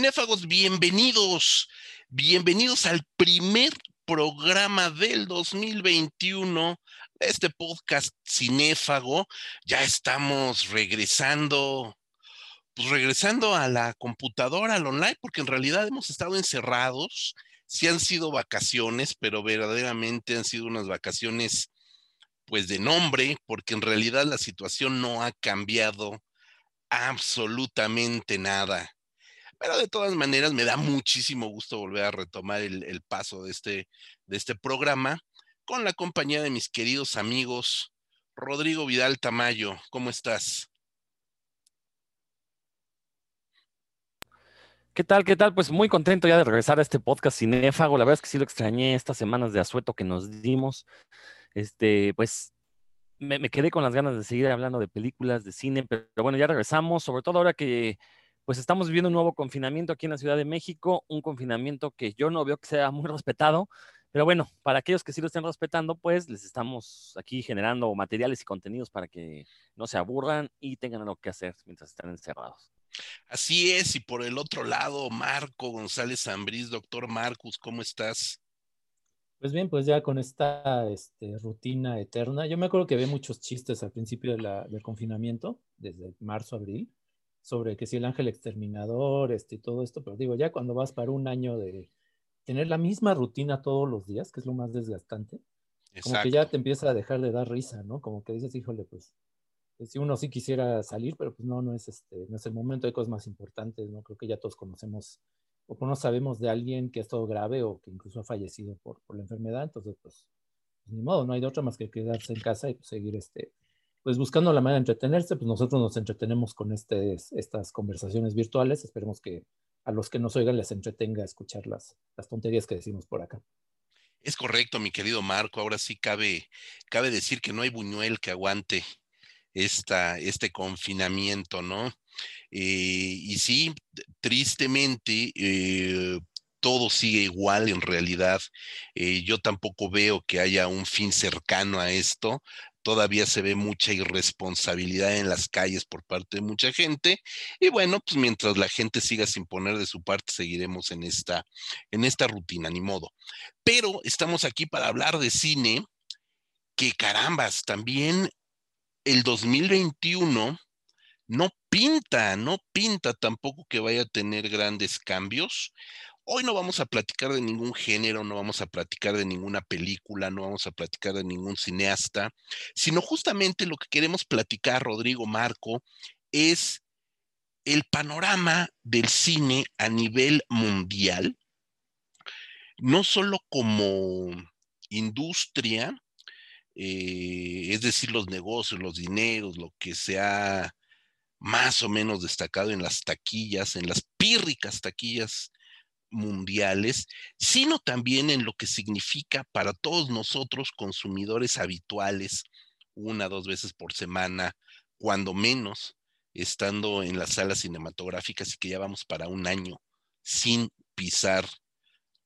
cinéfagos, bienvenidos, bienvenidos al primer programa del 2021 este podcast cinéfago. Ya estamos regresando, pues regresando a la computadora, al online, porque en realidad hemos estado encerrados. Sí han sido vacaciones, pero verdaderamente han sido unas vacaciones, pues de nombre, porque en realidad la situación no ha cambiado absolutamente nada. Pero de todas maneras me da muchísimo gusto volver a retomar el, paso de este, de este programa con la compañía de mis queridos amigos. Rodrigo Vidal Tamayo, ¿cómo estás? ¿Qué tal? ¿Qué tal? Pues muy contento ya de regresar a este podcast cinéfago. La verdad es que sí lo extrañé estas semanas de asueto que nos dimos. Este, pues me, quedé con las ganas de seguir hablando de películas, de cine, pero, bueno, ya regresamos, sobre todo ahora que pues estamos viviendo un nuevo confinamiento aquí en la Ciudad de México, un confinamiento que yo no veo que sea muy respetado, pero bueno, para aquellos que sí lo estén respetando, pues les estamos aquí generando materiales y contenidos para que no se aburran y tengan algo que hacer mientras están encerrados. Así es, y por el otro lado, Marco González Zambriz, doctor Marcus, ¿cómo estás? Pues bien, pues ya con esta este, rutina eterna, yo me acuerdo que ve muchos chistes al principio del confinamiento, desde marzo, abril, sobre que si el ángel exterminador, este, y todo esto, pero digo, ya cuando vas para un año de tener la misma rutina todos los días, que es lo más desgastante, como que ya te empieza a dejar de dar risa, ¿no? Como que dices, híjole, pues, pues si uno sí quisiera salir, pero pues no, no es, este, no es el momento, hay cosas más importantes, ¿no? Creo que ya todos conocemos o no sabemos de alguien que ha estado grave o que incluso ha fallecido por, por la enfermedad, entonces pues, pues, ni modo, no hay de otra más que quedarse en casa y pues, seguir este, pues buscando la manera de entretenerse, pues nosotros nos entretenemos con estas conversaciones virtuales, esperemos que a los que nos oigan les entretenga escuchar las, las tonterías que decimos por acá. Es correcto, mi querido Marco. Ahora sí cabe, cabe decir que no hay buñuel que aguante esta, este confinamiento, ¿no? Eh, y sí, tristemente, eh, todo sigue igual en realidad. Eh, yo tampoco veo que haya un fin cercano a esto. Todavía se ve mucha irresponsabilidad en las calles por parte de mucha gente. Y bueno, pues mientras la gente siga sin poner de su parte, seguiremos en esta, en esta rutina, ni modo. Pero estamos aquí para hablar de cine, que carambas, también el 2021 no pinta, no pinta tampoco que vaya a tener grandes cambios. Hoy no vamos a platicar de ningún género, no vamos a platicar de ninguna película, no vamos a platicar de ningún cineasta, sino justamente lo que queremos platicar, Rodrigo Marco, es el panorama del cine a nivel mundial, no solo como industria, eh, es decir, los negocios, los dineros, lo que se ha más o menos destacado en las taquillas, en las pírricas taquillas mundiales, sino también en lo que significa para todos nosotros consumidores habituales, una, dos veces por semana, cuando menos, estando en las salas cinematográficas y que ya vamos para un año sin pisar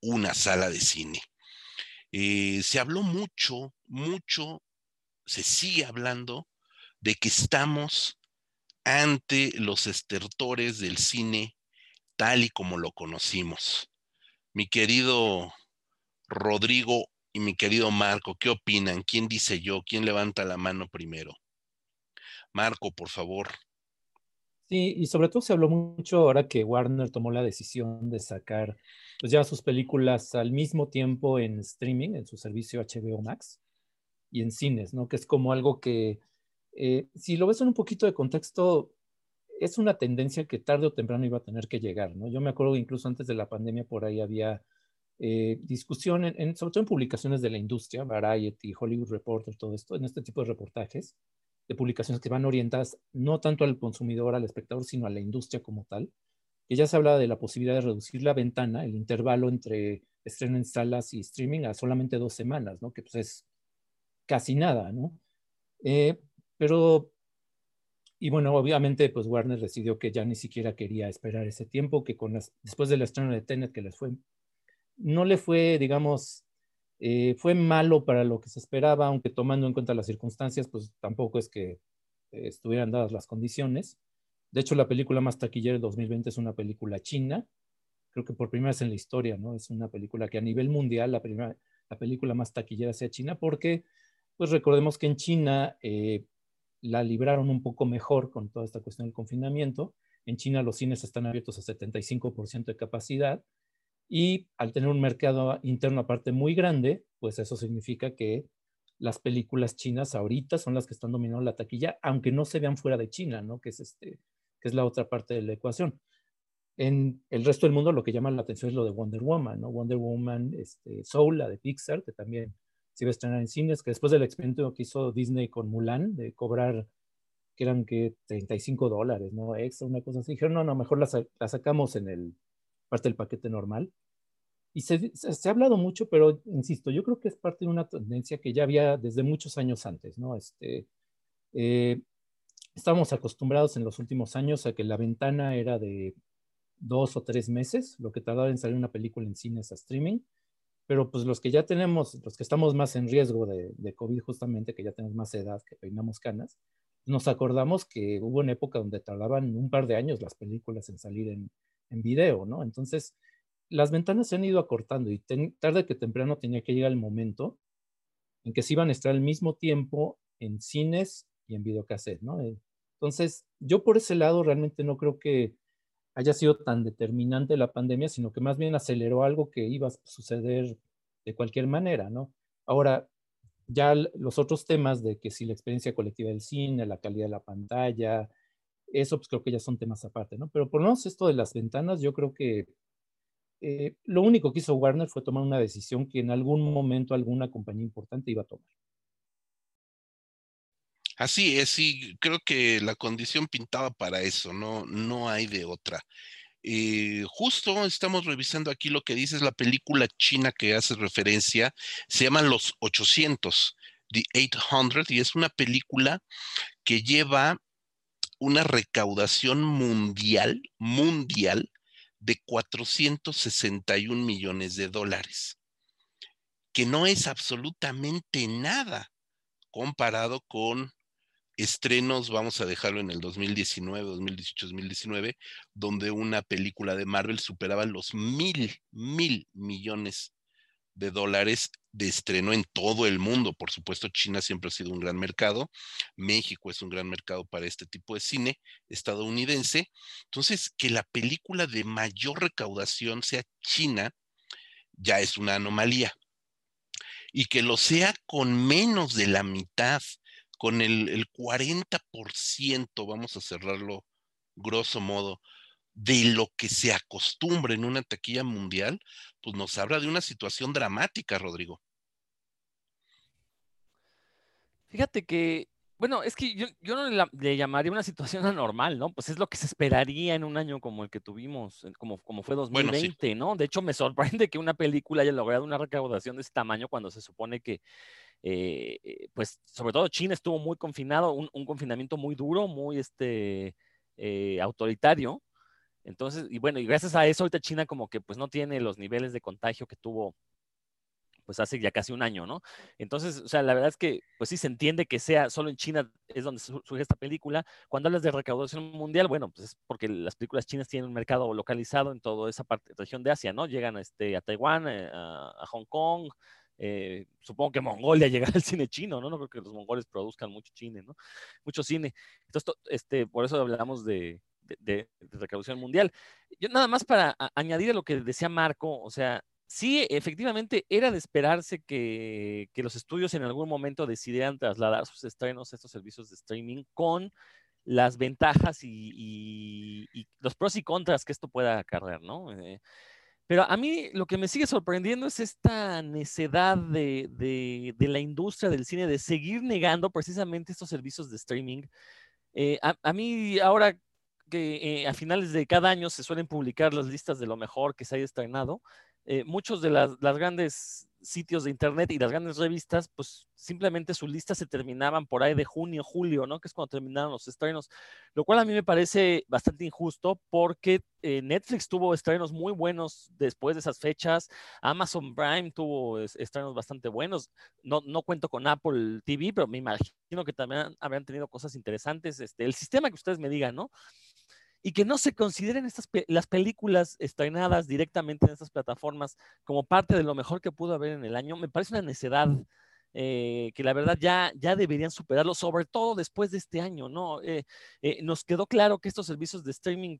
una sala de cine. Eh, se habló mucho, mucho, se sigue hablando de que estamos ante los estertores del cine tal y como lo conocimos. Mi querido Rodrigo y mi querido Marco, ¿qué opinan? ¿Quién dice yo? ¿Quién levanta la mano primero? Marco, por favor. Sí, y sobre todo se habló mucho ahora que Warner tomó la decisión de sacar pues ya sus películas al mismo tiempo en streaming, en su servicio HBO Max y en cines, ¿no? Que es como algo que, eh, si lo ves en un poquito de contexto, es una tendencia que tarde o temprano iba a tener que llegar, ¿no? Yo me acuerdo que incluso antes de la pandemia por ahí había eh, discusión, en, sobre todo en publicaciones de la industria, Variety, Hollywood Reporter, todo esto, en este tipo de reportajes, de publicaciones que van orientadas no tanto al consumidor, al espectador, sino a la industria como tal, que ya se habla de la posibilidad de reducir la ventana, el intervalo entre estreno en salas y streaming a solamente dos semanas, ¿no? Que pues es casi nada, ¿no? Eh, pero, y bueno, obviamente pues Warner decidió que ya ni siquiera quería esperar ese tiempo, que con las, después del estreno de Tenet que les fue, no le fue, digamos, eh, fue malo para lo que se esperaba, aunque tomando en cuenta las circunstancias, pues tampoco es que eh, estuvieran dadas las condiciones. De hecho, la película más taquillera del 2020 es una película china, creo que por primera vez en la historia, ¿no? Es una película que a nivel mundial, la primera, la película más taquillera sea China, porque, pues recordemos que en China eh, la libraron un poco mejor con toda esta cuestión del confinamiento. En China los cines están abiertos a 75% de capacidad y al tener un mercado interno aparte muy grande, pues eso significa que las películas chinas ahorita son las que están dominando la taquilla, aunque no se vean fuera de China, ¿no? Que es, este, que es la otra parte de la ecuación. En el resto del mundo lo que llama la atención es lo de Wonder Woman, ¿no? Wonder Woman, este, Soul, la de Pixar, que también se iba a estrenar en cines, que después del experimento que hizo Disney con Mulan, de cobrar, que eran que 35 dólares, ¿no? Extra, una cosa así. Dijeron, no, no, mejor la, la sacamos en el parte del paquete normal. Y se, se, ha hablado mucho, pero insisto, yo creo que es parte de una tendencia que ya había desde muchos años antes, ¿no? Este, eh, estábamos acostumbrados en los últimos años a que la ventana era de dos o tres meses, lo que tardaba en salir una película en cines a streaming, pero pues los que ya tenemos, los que estamos más en riesgo de, de COVID justamente, que ya tenemos más edad, que peinamos canas, nos acordamos que hubo una época donde tardaban un par de años las películas en salir en, en video, ¿no? Entonces, las ventanas se han ido acortando y tarde que temprano tenía que llegar el momento en que se iban a estar al mismo tiempo en cines y en videocassette, ¿no? Entonces, yo por ese lado realmente no creo que haya sido tan determinante la pandemia, sino que más bien aceleró algo que iba a suceder de cualquier manera, ¿no? Ahora, ya los otros temas de que si la experiencia colectiva del cine, la calidad de la pantalla, eso pues creo que ya son temas aparte, ¿no? Pero por lo menos esto de las ventanas, yo creo que eh, lo único que hizo Warner fue tomar una decisión que en algún momento alguna compañía importante iba a tomar. Así es, sí, creo que la condición pintaba para eso, no, no hay de otra. Eh, justo estamos revisando aquí lo que dice la película china que hace referencia, se llama Los 800, The 800, y es una película que lleva una recaudación mundial, mundial, de 461 millones de dólares, que no es absolutamente nada comparado con estrenos, vamos a dejarlo en el 2019, 2018, 2019, donde una película de Marvel superaba los mil, mil millones de dólares de estreno en todo el mundo. Por supuesto, China siempre ha sido un gran mercado, México es un gran mercado para este tipo de cine estadounidense. Entonces, que la película de mayor recaudación sea China, ya es una anomalía. Y que lo sea con menos de la mitad, con el, el 40%, vamos a cerrarlo grosso modo, de lo que se acostumbra en una taquilla mundial, pues nos habla de una situación dramática, Rodrigo. Fíjate que, bueno, es que yo, no le, llamaría una situación anormal, ¿no? Pues es lo que se esperaría en un año como el que tuvimos, como, como fue 2020, ¿no? De hecho, me sorprende que una película haya logrado una recaudación de ese tamaño cuando se supone que, eh, eh, pues, sobre todo China estuvo muy confinado, un, confinamiento muy duro, muy, este, eh, autoritario. Entonces, y bueno, y gracias a eso ahorita China como que pues no tiene los niveles de contagio que tuvo pues hace ya casi un año, ¿no? Entonces, o sea, la verdad es que pues sí se entiende que sea solo en China es donde surge esta película. Cuando hablas de recaudación mundial, bueno, pues es porque las películas chinas tienen un mercado localizado en toda esa parte, región de Asia, ¿no? Llegan este, a Taiwán, a, Hong Kong, eh, supongo que Mongolia llega al cine chino, ¿no? No creo que los mongoles produzcan mucho cine, ¿no? Mucho cine. Entonces, este, por eso hablamos de, de, recaudación mundial. Yo nada más para añadir a lo que decía Marco, o sea, sí, efectivamente era de esperarse que, los estudios en algún momento decidieran trasladar sus estrenos a estos servicios de streaming con las ventajas y, los pros y contras que esto pueda acarrear, ¿no? Eh, pero a mí lo que me sigue sorprendiendo es esta necedad de, de, la industria del cine de seguir negando precisamente estos servicios de streaming. Eh, a, mí ahora que eh, a finales de cada año se suelen publicar las listas de lo mejor que se haya estrenado. Eh, muchos de las, grandes sitios de internet y las grandes revistas, pues simplemente sus listas se terminaban por ahí de junio, julio, ¿no? Que es cuando terminaron los estrenos, lo cual a mí me parece bastante injusto porque eh, Netflix tuvo estrenos muy buenos después de esas fechas, Amazon Prime tuvo estrenos bastante buenos, no, no cuento con Apple TV, pero me imagino que también habrían tenido cosas interesantes, este, el sistema que ustedes me digan, ¿no? Y que no se consideren estas las películas estrenadas directamente en estas plataformas como parte de lo mejor que pudo haber en el año, me parece una necedad. Eh, que la verdad ya, ya deberían superarlo, sobre todo después de este año, ¿no? Eh, eh, nos quedó claro que estos servicios de streaming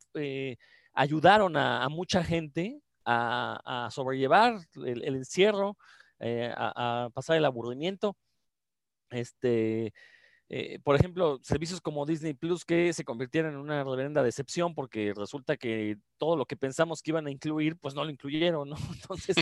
ayudaron a, mucha gente a, sobrellevar el, encierro, a, a, pasar el aburrimiento. Este, eh, por ejemplo, servicios como Disney Plus que se convirtieron en una reverenda decepción porque resulta que todo lo que pensamos que iban a incluir, pues no lo incluyeron, ¿no? Entonces,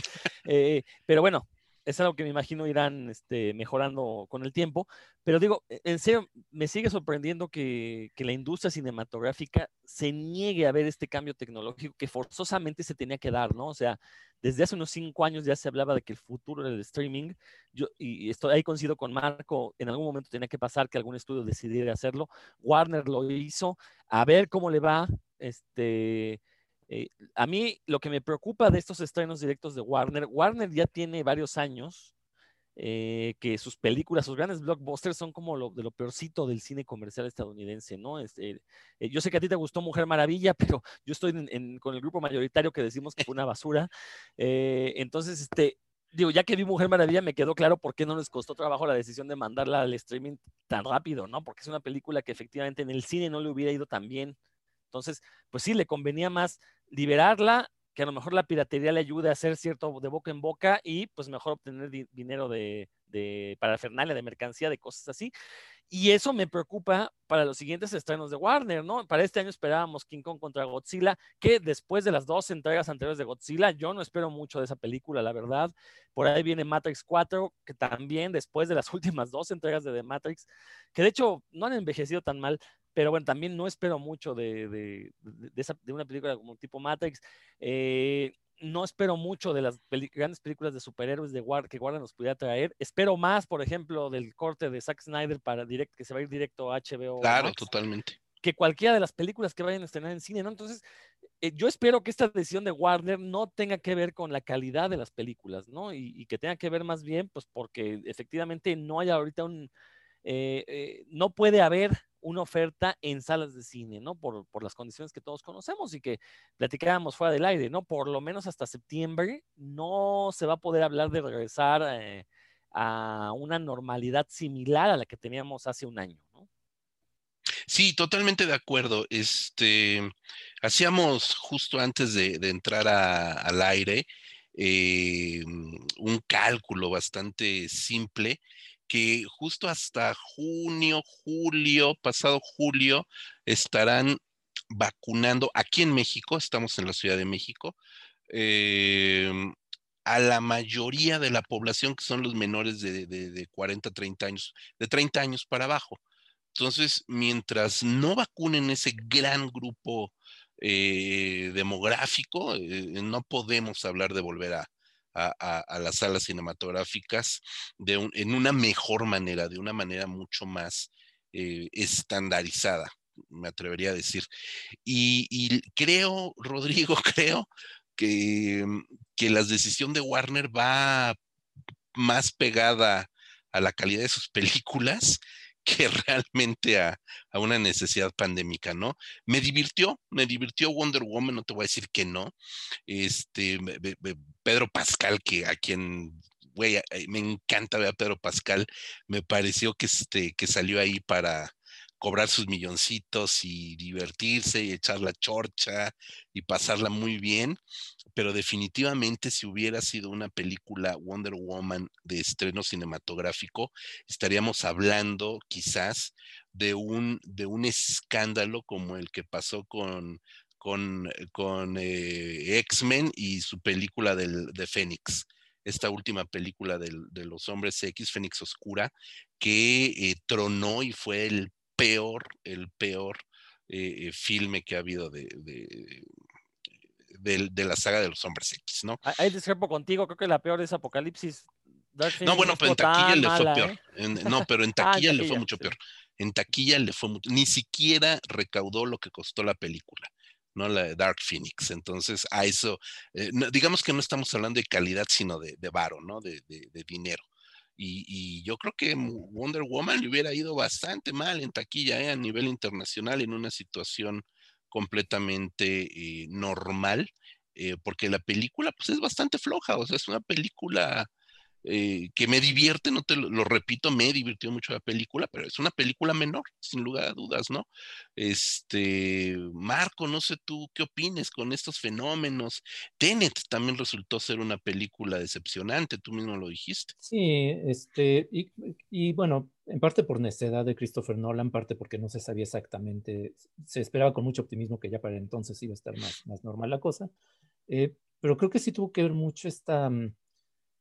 eh, pero bueno, es algo que me imagino irán este, mejorando con el tiempo. Pero digo, e, en serio, me sigue sorprendiendo que, que, la industria cinematográfica se niegue a ver este cambio tecnológico que forzosamente se tenía que dar, ¿no? O sea, desde hace unos cinco años ya se hablaba de que el futuro del streaming, yo, y estoy ahí coincido con Marco, en algún momento tenía que pasar que algún estudio decidiera hacerlo. Warner lo hizo, a ver cómo le va. Este, eh, a mí lo que me preocupa de estos estrenos directos de Warner, Warner ya tiene varios años eh, que sus películas, sus grandes blockbusters son como lo, de lo peorcito del cine comercial estadounidense, ¿no? Este, eh, yo sé que a ti te gustó Mujer Maravilla, pero yo estoy con el grupo mayoritario que decimos que fue una basura. entonces, este, digo, ya que vi Mujer Maravilla, me quedó claro por qué no les costó trabajo la decisión de mandarla al streaming tan rápido, ¿no? Porque es una película que efectivamente en el cine no le hubiera ido tan bien. Entonces, pues sí, le convenía más liberarla, que a lo mejor la piratería le ayude a hacer cierto de boca en boca y pues mejor obtener dinero de, de parafernalia, de mercancía, de cosas así. Y eso me preocupa para los siguientes estrenos de Warner, ¿no? Para este año esperábamos King Kong contra Godzilla, que después de las dos entregas anteriores de Godzilla, yo no espero mucho de esa película, la verdad. Por ahí viene Matrix 4, que también después de las últimas dos entregas de The Matrix, que de hecho no han envejecido tan mal, pero bueno, también no espero mucho de, de, de, una película como tipo Matrix. Eh, no espero mucho de las grandes películas de superhéroes de War que Warner nos pudiera traer. Espero más, por ejemplo, del corte de Zack Snyder para direct que se va a ir directo a HBO. Claro, totalmente. Que cualquiera de las películas que vayan a estrenar en cine, ¿no? Entonces, eh, yo espero que esta decisión de Warner no tenga que ver con la calidad de las películas, ¿no? Y, y que tenga que ver más bien, pues, porque efectivamente no haya ahorita un. Eh, no puede haber una oferta en salas de cine, ¿no? Por, las condiciones que todos conocemos y que platicábamos fuera del aire, ¿no? Por lo menos hasta septiembre no se va a poder hablar de regresar eh, a una normalidad similar a la que teníamos hace un año, ¿no? Sí, totalmente de acuerdo. Este, hacíamos justo antes de, entrar al aire eh, un cálculo bastante simple que justo hasta junio, julio, pasado julio, estarán vacunando aquí en México, estamos en la Ciudad de México, em, a la mayoría de la población que son los menores de, de, 40, 30 años, de 30 años para abajo. Entonces, mientras no vacunen ese gran grupo eh, demográfico, eh, no podemos hablar de volver a, a, las salas cinematográficas de en una mejor manera, de una manera mucho más eh, estandarizada, me atrevería a decir. Y, creo, Rodrigo, creo que, que la decisión de Warner va más pegada a la calidad de sus películas que realmente a, una necesidad pandémica, ¿no? Me divirtió, me divirtió Wonder Woman, no te voy a decir que no. Este, Pedro Pascal, que a quien, güey, me encanta ver a Pedro Pascal, me pareció que, este, que salió ahí para cobrar sus milloncitos y divertirse y echar la chorcha y pasarla muy bien pero definitivamente si hubiera sido una película Wonder Woman de estreno cinematográfico, estaríamos hablando quizás de un, de un escándalo como el que pasó con, con, con eh, X-Men y su película del, de Fénix, esta última película de los hombres X, Fénix Oscura, que eh, tronó y fue el peor, el peor eh, filme que ha habido de, la saga de los hombres X, ¿no? Ahí discrepo contigo, creo que la peor es Apocalipsis. no, bueno, pero en taquilla le fue peor. ¿eh? no, pero en ah, taquilla le fue mucho peor. En taquilla le fue mucho, ni siquiera recaudó lo que costó la película, ¿no? La de Dark Phoenix. Entonces, a eso, eh, digamos que no estamos hablando de calidad, sino de, de varo, ¿no? De, de, dinero. Y, y, yo creo que Wonder Woman le hubiera ido bastante mal en taquilla ¿eh? a nivel internacional en una situación completamente eh, normal, eh, porque la película pues es bastante floja, o sea, es una película eh, que me divierte, no te lo, repito, me divirtió mucho la película, pero es una película menor, sin lugar a dudas, ¿no? Este, Marco, no sé tú qué opines con estos fenómenos. Tenet también resultó ser una película decepcionante, tú mismo lo dijiste. Sí, este, y, y bueno, en parte por necedad de Christopher Nolan, parte porque no se sabía exactamente, se esperaba con mucho optimismo que ya para entonces iba a estar más, más normal la cosa, eh, pero creo que sí tuvo que ver mucho esta mm,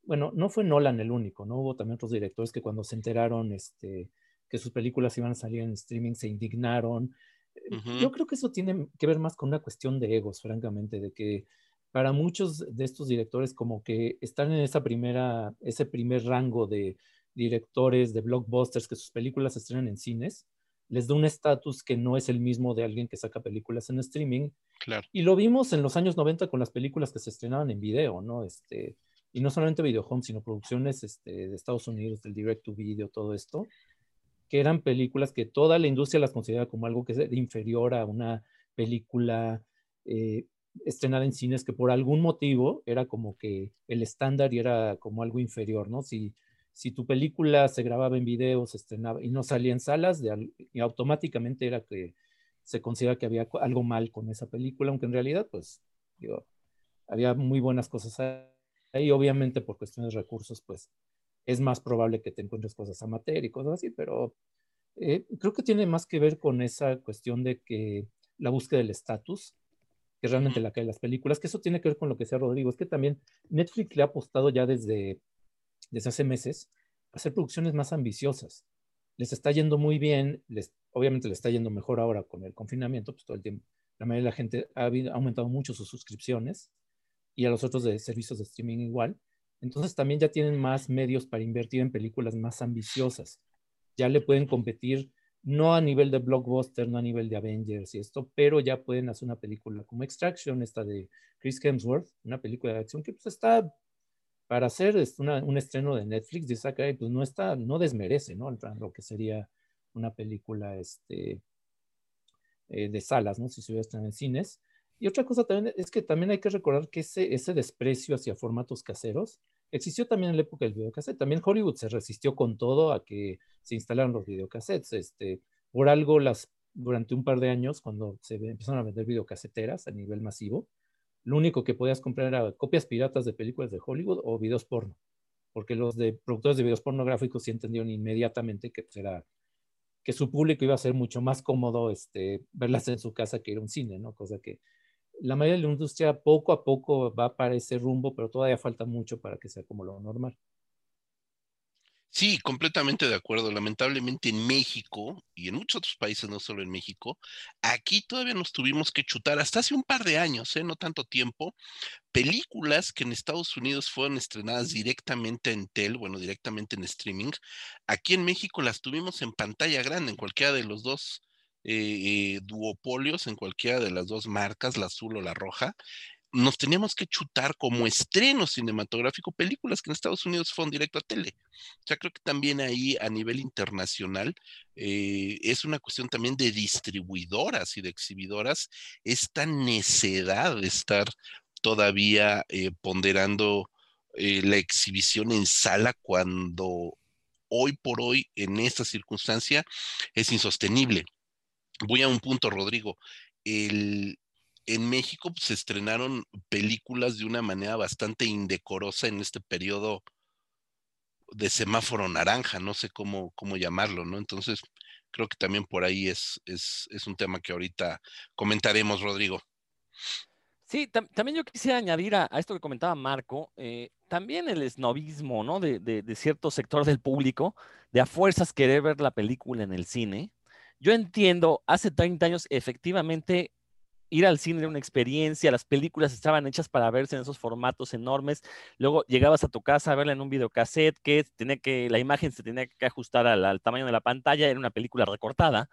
bueno, no fue Nolan el único, ¿no? Hubo también otros directores que cuando se enteraron este, que sus películas iban a salir en streaming se indignaron. Eh, yo creo que eso tiene que ver más con una cuestión de egos, francamente, de que para muchos de estos directores como que están en esa primera, ese primer rango de directores de blockbusters que sus películas se estrenan en cines, les da un estatus que no es el mismo de alguien que saca películas en streaming. Claro. Y lo vimos en los años 90 con las películas que se estrenaban en video, ¿no? Este, y no solamente video home, sino producciones este, de Estados Unidos, del direct to video, todo esto, que eran películas que toda la industria las considera como algo que es inferior a una película eh, estrenada en cines, que por algún motivo era como que el estándar y era como algo inferior, ¿no? Si, si tu película se grababa en video, se estrenaba y no salía en salas, de, y automáticamente era que se considera que había algo mal con esa película, aunque en realidad, pues, digo, había muy buenas cosas Ahí obviamente por cuestiones de recursos, pues es más probable que te encuentres cosas amateur y cosas así, pero eh, creo que tiene más que ver con esa cuestión de que la búsqueda del estatus, que realmente la que hay en las películas, que eso tiene que ver con lo que decía Rodrigo, es que también Netflix le ha apostado ya desde, desde hace meses hacer producciones más ambiciosas. Les está yendo muy bien, les, obviamente le está yendo mejor ahora con el confinamiento, pues todo el tiempo, la mayoría de la gente ha, ha aumentado mucho sus suscripciones, y a los otros de servicios de streaming igual. Entonces también ya tienen más medios para invertir en películas más ambiciosas. Ya le pueden competir no a nivel de blockbuster, no a nivel de Avengers y esto, pero ya pueden hacer una película como Extraction, esta de Chris Hemsworth, una película de acción que pues está para hacer un estreno de Netflix, de Sakai, pues no está, no desmerece, ¿no? Lo que sería una película este, eh, de salas, ¿no? Si se hubiera estrenado en cines. Y otra cosa también es que también hay que recordar que ese, ese desprecio hacia formatos caseros existió también en la época del videocassette. También Hollywood se resistió con todo a que se instalaran los videocassettes. Este, por algo, las, durante un par de años, cuando se empezaron a vender videocaseteras a nivel masivo, lo único que podías comprar era copias piratas de películas de Hollywood o videos porno. Porque los de productores de videos pornográficos sí entendieron inmediatamente que, pues, que su público iba a ser mucho más cómodo este, verlas en su casa que ir a un cine, ¿no? Cosa que la mayoría de la industria poco a poco va para ese rumbo, pero todavía falta mucho para que sea como lo normal. Sí, completamente de acuerdo. Lamentablemente en México y en muchos otros países, no solo en México, aquí todavía nos tuvimos que chutar hasta hace un par de años, ¿eh? no tanto tiempo, películas que en Estados Unidos fueron estrenadas directamente en tel, bueno, directamente en streaming. Aquí en México las tuvimos en pantalla grande, en cualquiera de los dos eh, duopolios en cualquiera de las dos marcas, la azul o la roja, nos teníamos que chutar como estreno cinematográfico películas que en Estados Unidos fueron directo a tele. O sea, creo que también ahí a nivel internacional eh, es una cuestión también de distribuidoras y de exhibidoras esta necedad de estar todavía eh, ponderando la exhibición en sala cuando hoy por hoy en esta circunstancia es insostenible voy a un punto, Rodrigo. El, en México pues, se estrenaron películas de una manera bastante indecorosa en este periodo de semáforo naranja, no sé cómo, cómo llamarlo, ¿no? Entonces, creo que también por ahí es, es, un tema que ahorita comentaremos, Rodrigo. Sí, también yo quisiera añadir a, esto que comentaba Marco, eh, también el esnovismo, ¿no? De, de, de, cierto sector del público, de a fuerzas querer ver la película en el cine, yo entiendo, hace 30 años efectivamente ir al cine era una experiencia, las películas estaban hechas para verse en esos formatos enormes, luego llegabas a tu casa a verla en un videocassette que tenía que, la imagen se tenía que ajustar al, tamaño de la pantalla, era una película recortada.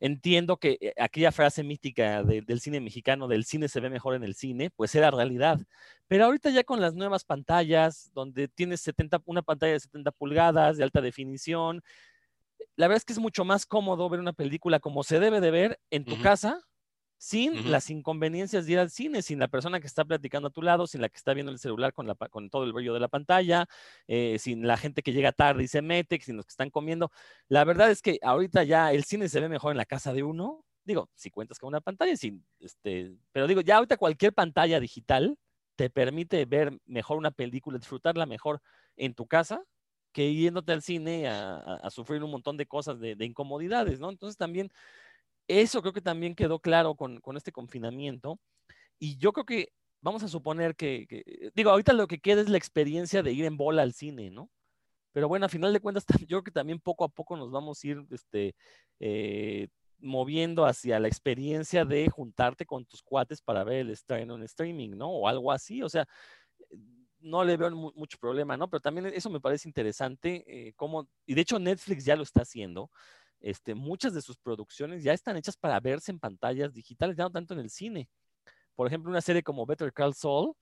Entiendo que eh, aquella frase mítica del cine mexicano, del cine se ve mejor en el cine, pues era realidad. Pero ahorita ya con las nuevas pantallas, donde tienes 70, una pantalla de 70 pulgadas de alta definición, la verdad es que es mucho más cómodo ver una película como se debe de ver en tu casa sin las inconveniencias de ir al cine, sin la persona que está platicando a tu lado, sin la que está viendo el celular con, la, con todo el brillo de la pantalla, eh, sin la gente que llega tarde y se mete, sin los que están comiendo. La verdad es que ahorita ya el cine se ve mejor en la casa de uno. Digo, si cuentas con una pantalla, sin, este, pero digo, ya ahorita cualquier pantalla digital te permite ver mejor una película, disfrutarla mejor en tu casa que yéndote al cine a, sufrir un montón de cosas, de, de incomodidades, ¿no? Entonces también eso creo que también quedó claro con, este confinamiento. Y yo creo que vamos a suponer que, digo, ahorita lo que queda es la experiencia de ir en bola al cine, ¿no? Pero bueno, a final de cuentas, yo creo que también poco a poco nos vamos a ir este, eh, moviendo hacia la experiencia de juntarte con tus cuates para ver el estreno en streaming, ¿no? O algo así, o sea, no le veo mucho problema, ¿no? Pero también eso me parece interesante, eh, como, y de hecho Netflix ya lo está haciendo, este, muchas de sus producciones ya están hechas para verse en pantallas digitales, ya no tanto en el cine. Por ejemplo, una serie como Better Call Saul,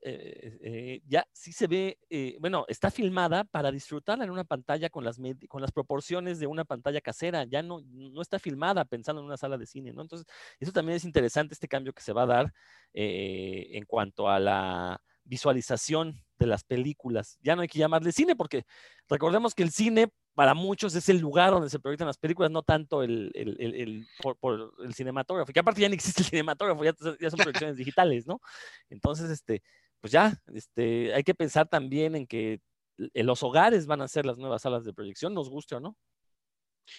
eh, eh, ya sí se ve, eh, bueno, está filmada para disfrutarla en una pantalla con las, con las proporciones de una pantalla casera, ya no, no está filmada pensando en una sala de cine, ¿no? Entonces, eso también es interesante, este cambio que se va a dar en cuanto a la visualización de las películas. Ya no hay que llamarle cine porque recordemos que el cine para muchos es el lugar donde se proyectan las películas, no tanto el, el, el, por, el cinematógrafo, que aparte ya no existe el cinematógrafo, ya, ya son proyecciones digitales, ¿no? Entonces, este, pues ya, este, hay que pensar también en que los hogares van a ser las nuevas salas de proyección, nos guste o no.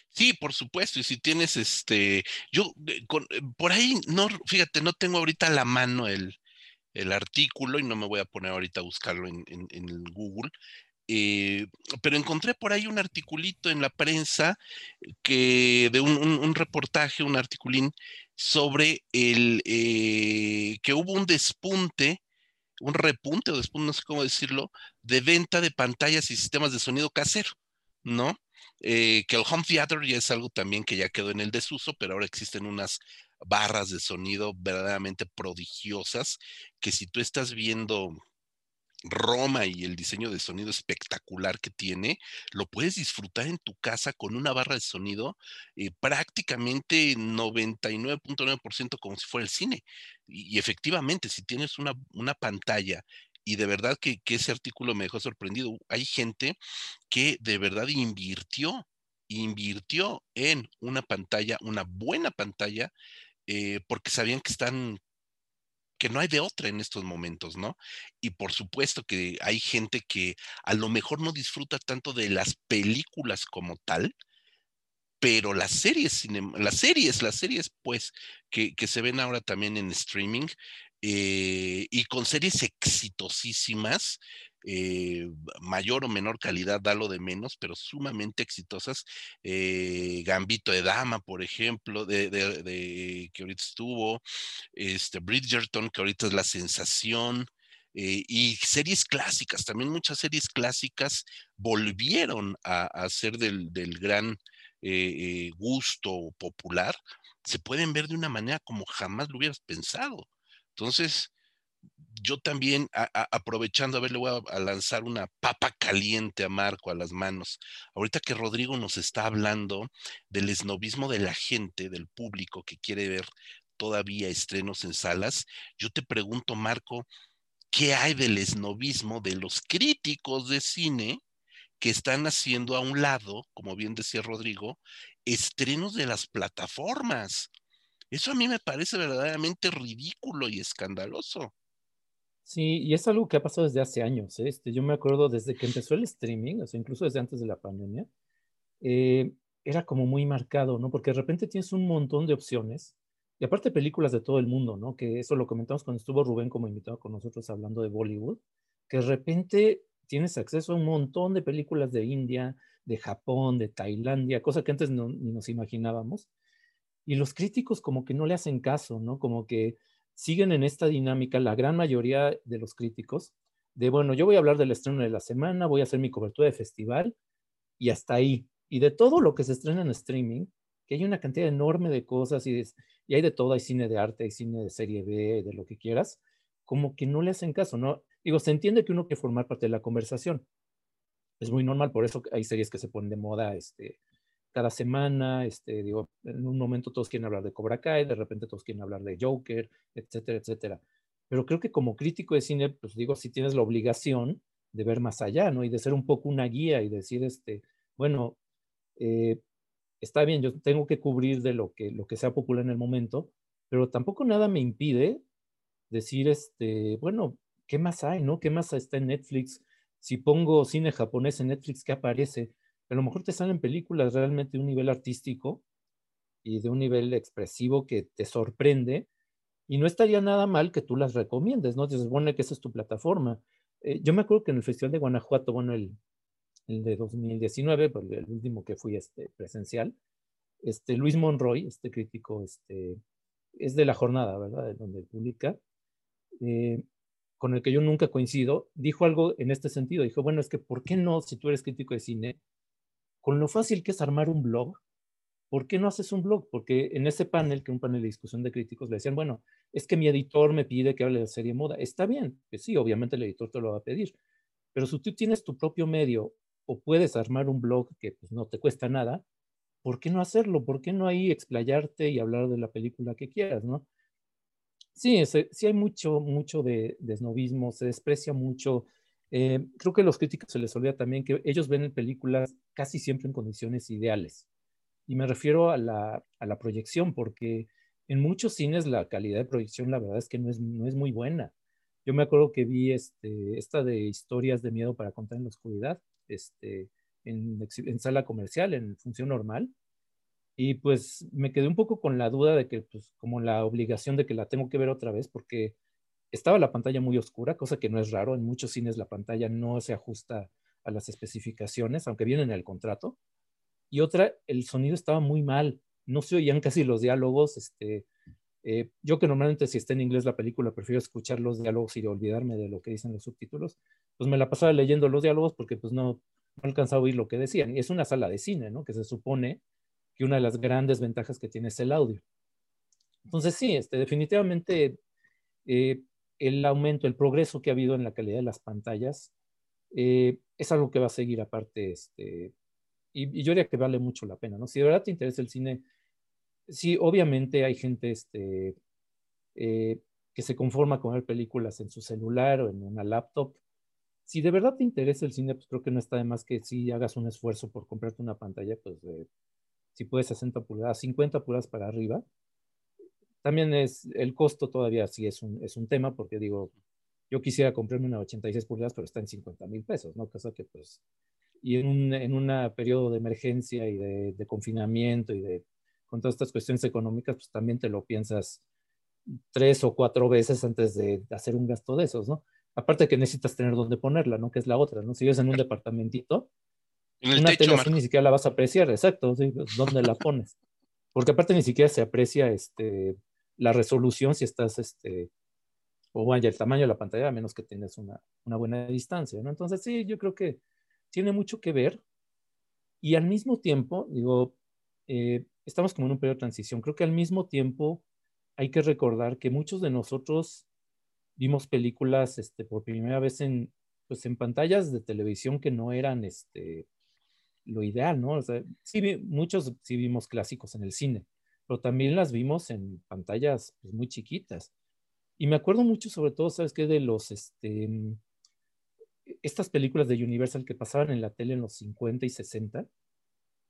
Sí, por supuesto. Y si tienes este, yo eh, eh, por ahí no, fíjate, no tengo ahorita la mano el, el artículo y no me voy a poner ahorita a buscarlo en, en Google, eh, pero encontré por ahí un articulito en la prensa que de un, reportaje, un articulín sobre el eh, que hubo un despunte, un repunte o despunte, no sé cómo decirlo, de venta de pantallas y sistemas de sonido casero, ¿no? Eh, que el home theater ya es algo también que ya quedó en el desuso, pero ahora existen unas barras de sonido verdaderamente prodigiosas que si tú estás viendo Roma y el diseño de sonido espectacular que tiene, lo puedes disfrutar en tu casa con una barra de sonido eh, prácticamente 99.9% como si fuera el cine. Y, efectivamente, si tienes una, una pantalla y de verdad que, ese artículo me dejó sorprendido. Hay gente que de verdad invirtió, invirtió en una pantalla, una buena pantalla, eh, porque sabían que están que no hay de otra en estos momentos, ¿no? Y por supuesto que hay gente que a lo mejor no disfruta tanto de las películas como tal, pero las series, las series, las series, pues, que, se ven ahora también en streaming, eh, y con series exitosísimas, eh, mayor o menor calidad, da lo de menos, pero sumamente exitosas. Eh, Gambito de Dama, por ejemplo, de, que ahorita estuvo, este, Bridgerton, que ahorita es la sensación. y series clásicas, también muchas series clásicas volvieron a, ser del gran gusto popular, se pueden ver de una manera como jamás lo hubieras pensado. Entonces, yo también, aprovechando, a ver, le voy a, lanzar una papa caliente a Marco a las manos. Ahorita que Rodrigo nos está hablando del esnovismo de la gente, del público que quiere ver todavía estrenos en salas, yo te pregunto, Marco, ¿qué hay del esnovismo de los críticos de cine que están haciendo a un lado, como bien decía Rodrigo, estrenos de las plataformas? Eso a mí me parece verdaderamente ridículo y escandaloso. Sí, y es algo que ha pasado desde hace años. ¿eh? Este, yo me acuerdo desde que empezó el streaming, o sea, incluso desde antes de la pandemia, eh, era como muy marcado, ¿no? Porque de repente tienes un montón de opciones, y aparte películas de todo el mundo, ¿no? Que eso lo comentamos cuando estuvo Rubén como invitado con nosotros hablando de Bollywood, que de repente tienes acceso a un montón de películas de India, de Japón, de Tailandia, cosa que antes no, ni nos imaginábamos. Y los críticos como que no le hacen caso, ¿no? Como que siguen en esta dinámica, la gran mayoría de los críticos, de, bueno, yo voy a hablar del estreno de la semana, voy a hacer mi cobertura de festival y hasta ahí. Y de todo lo que se estrena en streaming, que hay una cantidad enorme de cosas y, y hay de todo, hay cine de arte, hay cine de serie B, de lo que quieras, como que no le hacen caso, ¿no? Digo, se entiende que uno quiere formar parte de la conversación. Es muy normal, por eso hay series que se ponen de moda, este, cada semana, este, digo, en un momento todos quieren hablar de Cobra Kai, de repente todos quieren hablar de Joker, etcétera, etcétera. Pero creo que como crítico de cine, pues digo, si tienes la obligación de ver más allá, ¿no? Y de ser un poco una guía y decir, este, bueno, eh, está bien, yo tengo que cubrir de lo que, lo que sea popular en el momento, pero tampoco nada me impide decir, este, bueno, ¿qué más hay, no? ¿Qué más está en Netflix? Si pongo cine japonés en Netflix, ¿qué aparece? A lo mejor te salen películas realmente de un nivel artístico y de un nivel expresivo que te sorprende y no estaría nada mal que tú las recomiendes, ¿no? Se supone que esa es tu plataforma. Eh, yo me acuerdo que en el Festival de Guanajuato, bueno, el, el de 2019, pues, el último que fui este, presencial, este, Luis Monroy, este crítico, este, es de la jornada, ¿verdad? De donde publica, eh, con el que yo nunca coincido, dijo algo en este sentido. Dijo, bueno, es que ¿por qué no, si tú eres crítico de cine, con lo fácil que es armar un blog, ¿por qué no haces un blog? Porque en ese panel, que un panel de discusión de críticos, le decían, bueno, es que mi editor me pide que hable de serie moda. Está bien, que sí, obviamente el editor te lo va a pedir, pero si tú tienes tu propio medio o puedes armar un blog que pues, no te cuesta nada, ¿por qué no hacerlo? ¿Por qué no ahí explayarte y hablar de la película que quieras, no? Sí, sí hay mucho, mucho de, de se desprecia mucho. Eh, creo que a los críticos se les olvida también que ellos ven películas casi siempre en condiciones ideales. Y me refiero a la, a la proyección, porque en muchos cines la calidad de proyección, la verdad es que no es, no es muy buena. Yo me acuerdo que vi este, esta de historias de miedo para contar en la oscuridad, este, en, en, sala comercial, en función normal. Y pues me quedé un poco con la duda de que, pues, como la obligación de que la tengo que ver otra vez, porque estaba la pantalla muy oscura, cosa que no es raro. En muchos cines la pantalla no se ajusta a las especificaciones, aunque viene en el contrato. Y otra, el sonido estaba muy mal. No se oían casi los diálogos. Este, eh, yo que normalmente si está en inglés la película prefiero escuchar los diálogos y olvidarme de lo que dicen los subtítulos, pues me la pasaba leyendo los diálogos porque pues no, no alcanzaba a oír lo que decían. Y es una sala de cine, ¿no? Que se supone que una de las grandes ventajas que tiene es el audio. Entonces sí, este, definitivamente eh, el aumento, el progreso que ha habido en la calidad de las pantallas eh, es algo que va a seguir aparte, este, y, yo diría que vale mucho la pena, ¿no? Si de verdad te interesa el cine, sí, obviamente hay gente este, eh, que se conforma con ver películas en su celular o en una laptop. Si de verdad te interesa el cine, pues creo que no está de más que si hagas un esfuerzo por comprarte una pantalla, pues si puedes 60 pulgadas, 50 pulgadas para arriba. También es el costo todavía sí es un, es un tema, porque digo, yo quisiera comprarme una 86 pulgadas, pero está en 50 mil pesos, ¿no? Cosa que pues, y en un en una periodo de emergencia y de, de, confinamiento y de, con todas estas cuestiones económicas, pues también te lo piensas tres o cuatro veces antes de, hacer un gasto de esos, ¿no? Aparte que necesitas tener dónde ponerla, ¿no? Que es la otra, ¿no? Si vives en un departamentito, en el una techo, tele ni siquiera la vas a apreciar, exacto, ¿sí? ¿dónde la pones? Porque aparte ni siquiera se aprecia este, la resolución si estás este, o vaya, el tamaño de la pantalla, a menos que tengas una, una buena distancia, ¿no? Entonces, sí, yo creo que tiene mucho que ver. Y al mismo tiempo, digo, eh, estamos como en un periodo de transición. Creo que al mismo tiempo hay que recordar que muchos de nosotros vimos películas este, por primera vez en, pues, en pantallas de televisión que no eran este, lo ideal, ¿no? O sea, sí, muchos sí vimos clásicos en el cine, pero también las vimos en pantallas pues, muy chiquitas. Y me acuerdo mucho, sobre todo, ¿sabes qué? De los, este, mm, estas películas de Universal que pasaban en la tele en los 50 y 60.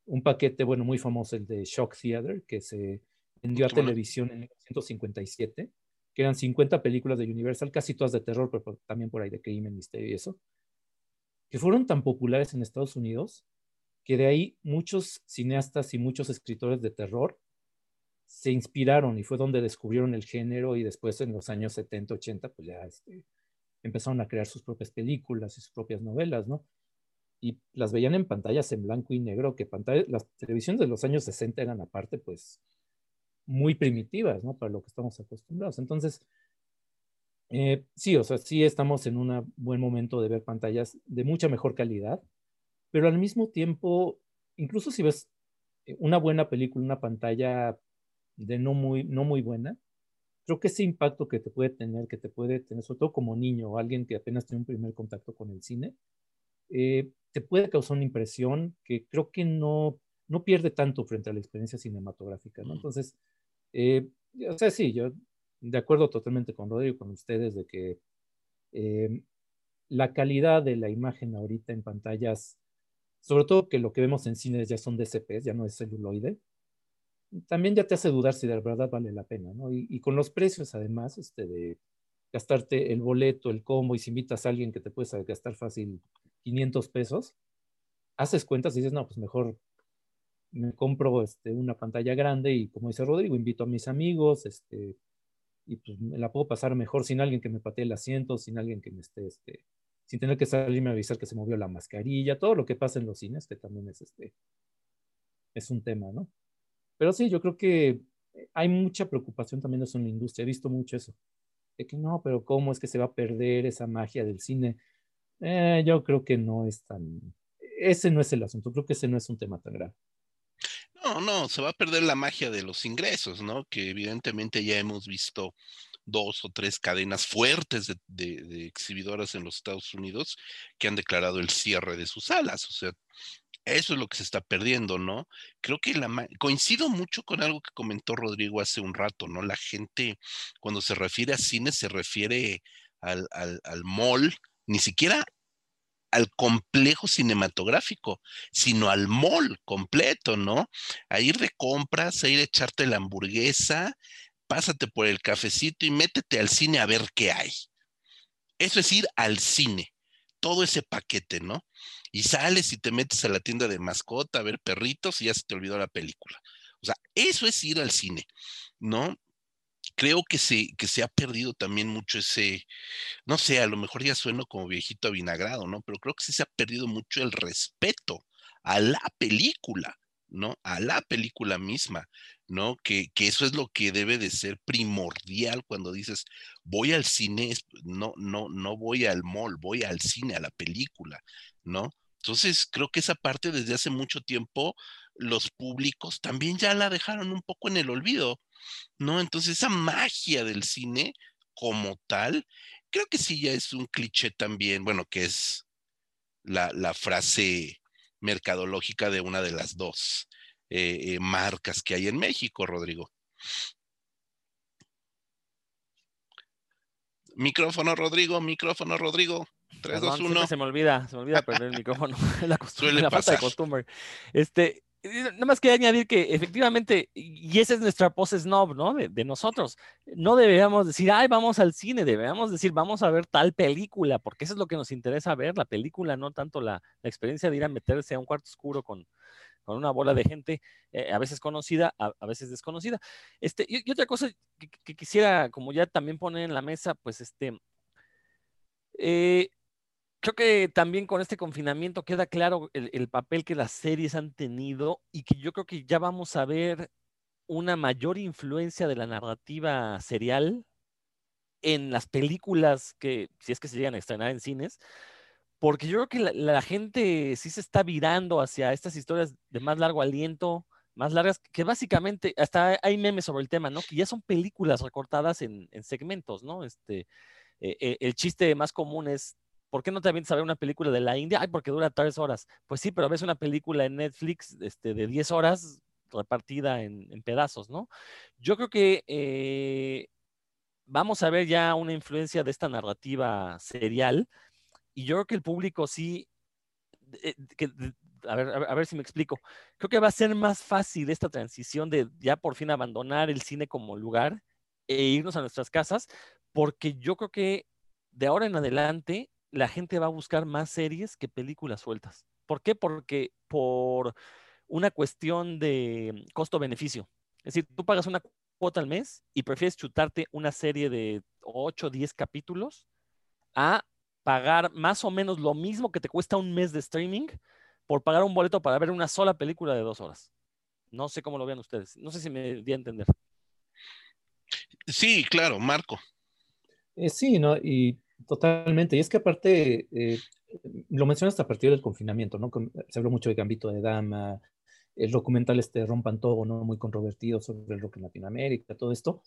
Un paquete, bueno, muy famoso, el de Shock Theater, que se vendió a televisión en 1957, que eran 50 películas de Universal, casi todas de terror, pero también por ahí de crimen, misterio y eso, que fueron tan populares en Estados Unidos que de ahí muchos cineastas y muchos escritores de terror se inspiraron y fue donde descubrieron el género y después en los años 70, 80, pues ya este, empezaron a crear sus propias películas y sus propias novelas, ¿no? Y las veían en pantallas en blanco y negro, que pantalla, las televisiones de los años 60 eran aparte, pues, muy primitivas, ¿no? Para lo que estamos acostumbrados. Entonces, eh, sí, o sea, sí estamos en un buen momento de ver pantallas de mucha mejor calidad, pero al mismo tiempo, incluso si ves una buena película, una pantalla de no muy, no muy buena, creo que ese impacto que te puede tener, que te puede tener, sobre todo como niño o alguien que apenas tiene un primer contacto con el cine, eh, te puede causar una impresión que creo que no, no pierde tanto frente a la experiencia cinematográfica, ¿no? Entonces, eh, o sea, sí, yo de acuerdo totalmente con Rodrigo, con ustedes, de que eh, la calidad de la imagen ahorita en pantallas, sobre todo que lo que vemos en cines ya son DCPs, ya no es celuloide, también ya te hace dudar si de verdad vale la pena, ¿no? Y, con los precios, además, este, de gastarte el boleto, el combo, y si invitas a alguien que te puedes gastar fácil 500 pesos, haces cuentas y dices, no, pues mejor me compro este, una pantalla grande y como dice Rodrigo, invito a mis amigos, este, y pues me la puedo pasar mejor sin alguien que me patee el asiento, sin alguien que me esté, este, sin tener que salirme a avisar que se movió la mascarilla, todo lo que pasa en los cines, que también es este, es un tema, ¿no? Pero sí, yo creo que hay mucha preocupación también de eso en la industria, he visto mucho eso, de que no, pero ¿cómo es que se va a perder esa magia del cine? Eh, yo creo que no es tan, ese no es el asunto, creo que ese no es un tema tan grave. No, no, se va a perder la magia de los ingresos, ¿no? Que evidentemente ya hemos visto dos o tres cadenas fuertes de, exhibidoras en los Estados Unidos que han declarado el cierre de sus salas. O sea, eso es lo que se está perdiendo, ¿no? Creo que la coincido mucho con algo que comentó Rodrigo hace un rato, ¿no? La gente cuando se refiere a cine se refiere al, al, al mall, ni siquiera al complejo cinematográfico, sino al mall completo, ¿no? A ir de compras, a ir a echarte la hamburguesa, pásate por el cafecito y métete al cine a ver qué hay. Eso es ir al cine, todo ese paquete, ¿no? Y sales y te metes a la tienda de mascota a ver perritos y ya se te olvidó la película. O sea, eso es ir al cine, ¿no? creo que se, que se ha perdido también mucho ese, no sé, a lo mejor ya sueno como viejito vinagrado, ¿no? Pero creo que sí se ha perdido mucho el respeto a la película, ¿no? A la película misma, ¿no? Que, que eso es lo que debe de ser primordial cuando dices, voy al cine, no, no, no voy al mall, voy al cine, a la película, ¿no? Entonces, creo que esa parte desde hace mucho tiempo los públicos también ya la dejaron un poco en el olvido, ¿no? Entonces, esa magia del cine como tal, creo que sí ya es un cliché también, bueno, que es la, frase mercadológica de una de las dos eh, eh, marcas que hay en México, Rodrigo. Micrófono, Rodrigo, micrófono, Rodrigo. 3, 2, 1. Se me olvida, se me olvida perder el micrófono. la costumbre, la falta de costumbre. Este, nada más que añadir que efectivamente, y esa es nuestra pose snob, ¿no? De, nosotros. No deberíamos decir, ay, vamos al cine, deberíamos decir, vamos a ver tal película, porque eso es lo que nos interesa ver, la película, no tanto la, experiencia de ir a meterse a un cuarto oscuro con, con una bola de gente, eh, a veces conocida, a, veces desconocida. Este, y, otra cosa que, quisiera, como ya también poner en la mesa, pues este, eh, creo que también con este confinamiento queda claro el, papel que las series han tenido y que yo creo que ya vamos a ver una mayor influencia de la narrativa serial en las películas que, si es que se llegan a estrenar en cines, porque yo creo que la, gente sí se está virando hacia estas historias de más largo aliento, más largas, que básicamente, hasta hay memes sobre el tema, ¿no? Que ya son películas recortadas en, en segmentos, ¿no? Este, eh, eh, el chiste más común es ¿por qué no te avientas a ver una película de la India? Ay, porque dura tres horas. Pues sí, pero ves una película en Netflix este, de 10 horas repartida en, pedazos, ¿no? Yo creo que eh, vamos a ver ya una influencia de esta narrativa serial y yo creo que el público sí, eh, a, ver, a ver si me explico, creo que va a ser más fácil esta transición de ya por fin abandonar el cine como lugar e irnos a nuestras casas, porque yo creo que de ahora en adelante la gente va a buscar más series que películas sueltas. ¿Por qué? Porque por una cuestión de costo-beneficio. Es decir, tú pagas una cuota al mes y prefieres chutarte una serie de 8 o 10 capítulos a pagar más o menos lo mismo que te cuesta un mes de streaming por pagar un boleto para ver una sola película de dos horas. No sé cómo lo vean ustedes. No sé si me di a entender. Sí, claro, Marco. Eh, sí, ¿no? Y Totalmente. Y es que aparte, eh, lo mencionaste a partir del confinamiento, ¿no? Se habló mucho de Gambito de Dama, el documental este Rompan Todo, ¿no? Muy controvertido sobre el rock en Latinoamérica, todo esto.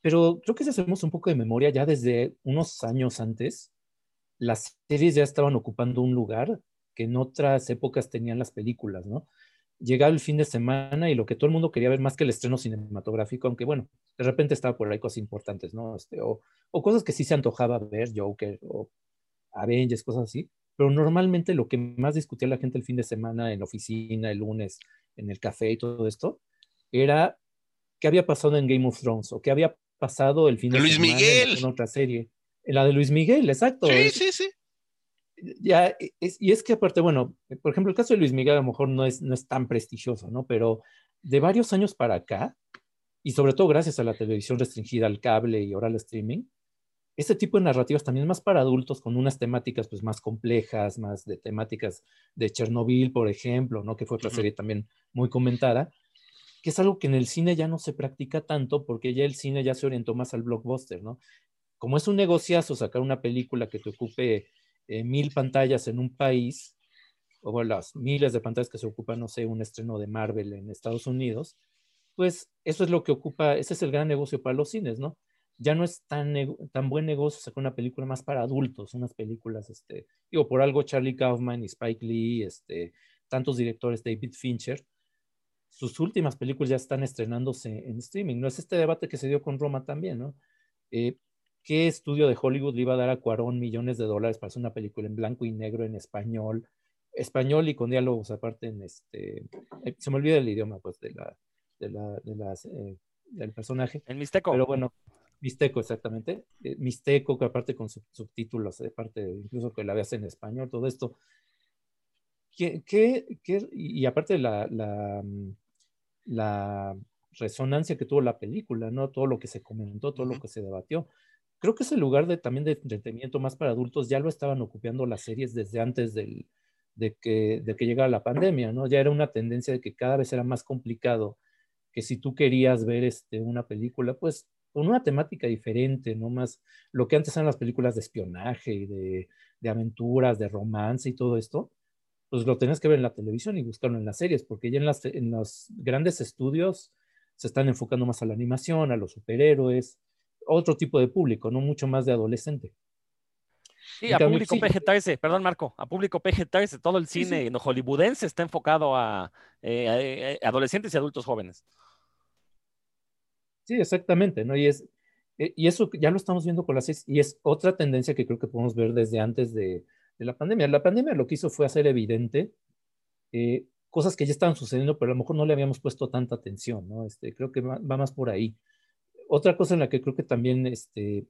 Pero creo que si hacemos un poco de memoria, ya desde unos años antes, las series ya estaban ocupando un lugar que en otras épocas tenían las películas, ¿no? llegaba el fin de semana y lo que todo el mundo quería ver más que el estreno cinematográfico, aunque bueno, de repente estaba por ahí cosas importantes, ¿no? Este, o, o cosas que sí se antojaba ver, Joker o Avengers, cosas así, pero normalmente lo que más discutía la gente el fin de semana en la oficina, el lunes, en el café y todo esto, era qué había pasado en Game of Thrones o qué había pasado el fin de Luis semana Miguel. en otra serie. La de Luis Miguel, exacto. Sí, Es- sí, sí. ya, es- y es que aparte, bueno, por ejemplo, el caso de Luis Miguel a lo mejor no es, no es tan prestigioso, ¿no? Pero de varios años para acá, y sobre todo gracias a la televisión restringida al cable y ahora al streaming, este tipo de narrativas también más para adultos con unas temáticas pues más complejas, más de temáticas de Chernobyl, por ejemplo, ¿no? Que fue otra serie también muy comentada, que es algo que en el cine ya no se practica tanto porque ya el cine ya se orientó más al blockbuster, ¿no? Como es un negociazo sacar una película que te ocupe eh, mil pantallas en un país, o las miles de pantallas que se ocupan, no sé, un estreno de Marvel en Estados Unidos, pues eso es lo que ocupa, ese es el gran negocio para los cines, ¿no? Ya no es tan, tan buen negocio sacar una película más para adultos, unas películas, este, digo, por algo Charlie Kaufman y Spike Lee, este, tantos directores, David Fincher, sus últimas películas ya están estrenándose en streaming, ¿no? Es este debate que se dio con Roma también, ¿no? Eh, ¿Qué estudio de Hollywood le iba a dar a Cuarón millones de dólares para hacer una película en blanco y negro, en español, español y con diálogos aparte en este, eh, se me olvida el idioma, pues, de la, de la, de las, eh, del personaje, En Mixteco. pero bueno, Mixteco exactamente, eh, Mixteco que aparte con sub- subtítulos, de parte incluso que la veas en español, todo esto. ¿Qué, qué, qué- y aparte la, la, mm, la resonancia que tuvo la película, ¿no? Todo lo que se comentó, todo lo que se debatió. Creo que ese lugar de, también de entretenimiento más para adultos ya lo estaban ocupando las series desde antes del, de, que, de que llegara la pandemia, ¿no? Ya era una tendencia de que cada vez era más complicado que si tú querías ver este, una película, pues con una temática diferente, no más lo que antes eran las películas de espionaje y de, aventuras, de romance y todo esto, pues lo tenías que ver en la televisión y buscarlo en las series, porque ya en los grandes estudios se están enfocando más a la animación, a los superhéroes, otro tipo de público, no mucho más de adolescente. Sí, a público sí. PG-13, perdón Marco, a público PG-13, todo el cine sí. no hollywoodense está enfocado a, eh, a- a adolescentes y adultos jóvenes. Sí, exactamente, ¿no? Y es eh, y eso ya lo estamos viendo con las series, y es otra tendencia que creo que podemos ver desde antes de, de la pandemia. La pandemia lo que hizo fue hacer evidente eh, cosas que ya estaban sucediendo, pero a lo mejor no le habíamos puesto tanta atención, ¿no? Este, creo que va, va más por ahí. Otra cosa en la que creo que también este,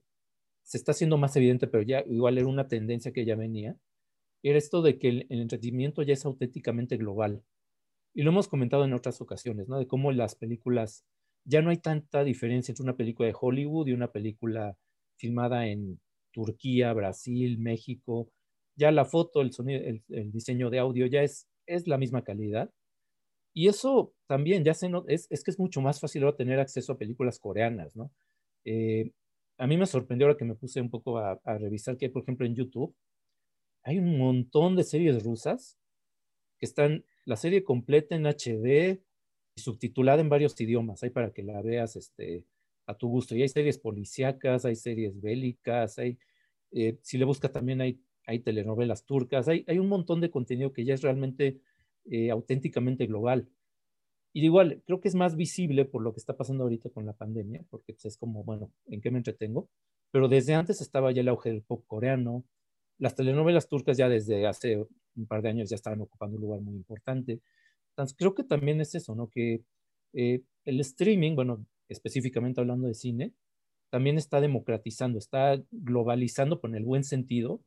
se está haciendo más evidente, pero ya igual era una tendencia que ya venía, era esto de que el, el entretenimiento ya es auténticamente global. Y lo hemos comentado en otras ocasiones, ¿no? De cómo las películas, ya no hay tanta diferencia entre una película de Hollywood y una película filmada en Turquía, Brasil, México. Ya la foto, el sonido, el, el diseño de audio ya es, es la misma calidad. Y eso también ya se no, es, es que es mucho más fácil ahora tener acceso a películas coreanas, ¿no? Eh, a mí me sorprendió ahora que me puse un poco a, a revisar que, por ejemplo, en YouTube hay un montón de series rusas que están la serie completa en HD y subtitulada en varios idiomas, hay para que la veas este, a tu gusto. Y hay series policíacas, hay series bélicas, hay, eh, si le buscas también hay, hay telenovelas turcas, hay, hay, un montón de contenido que ya es realmente eh, auténticamente global. Y igual, creo que es más visible por lo que está pasando ahorita con la pandemia, porque pues, es como, bueno, ¿en qué me entretengo? Pero desde antes estaba ya el auge del pop coreano, las telenovelas turcas ya desde hace un par de años ya estaban ocupando un lugar muy importante. Entonces, creo que también es eso, ¿no? Que eh, el streaming, bueno, específicamente hablando de cine, también está democratizando, está globalizando, por el buen sentido,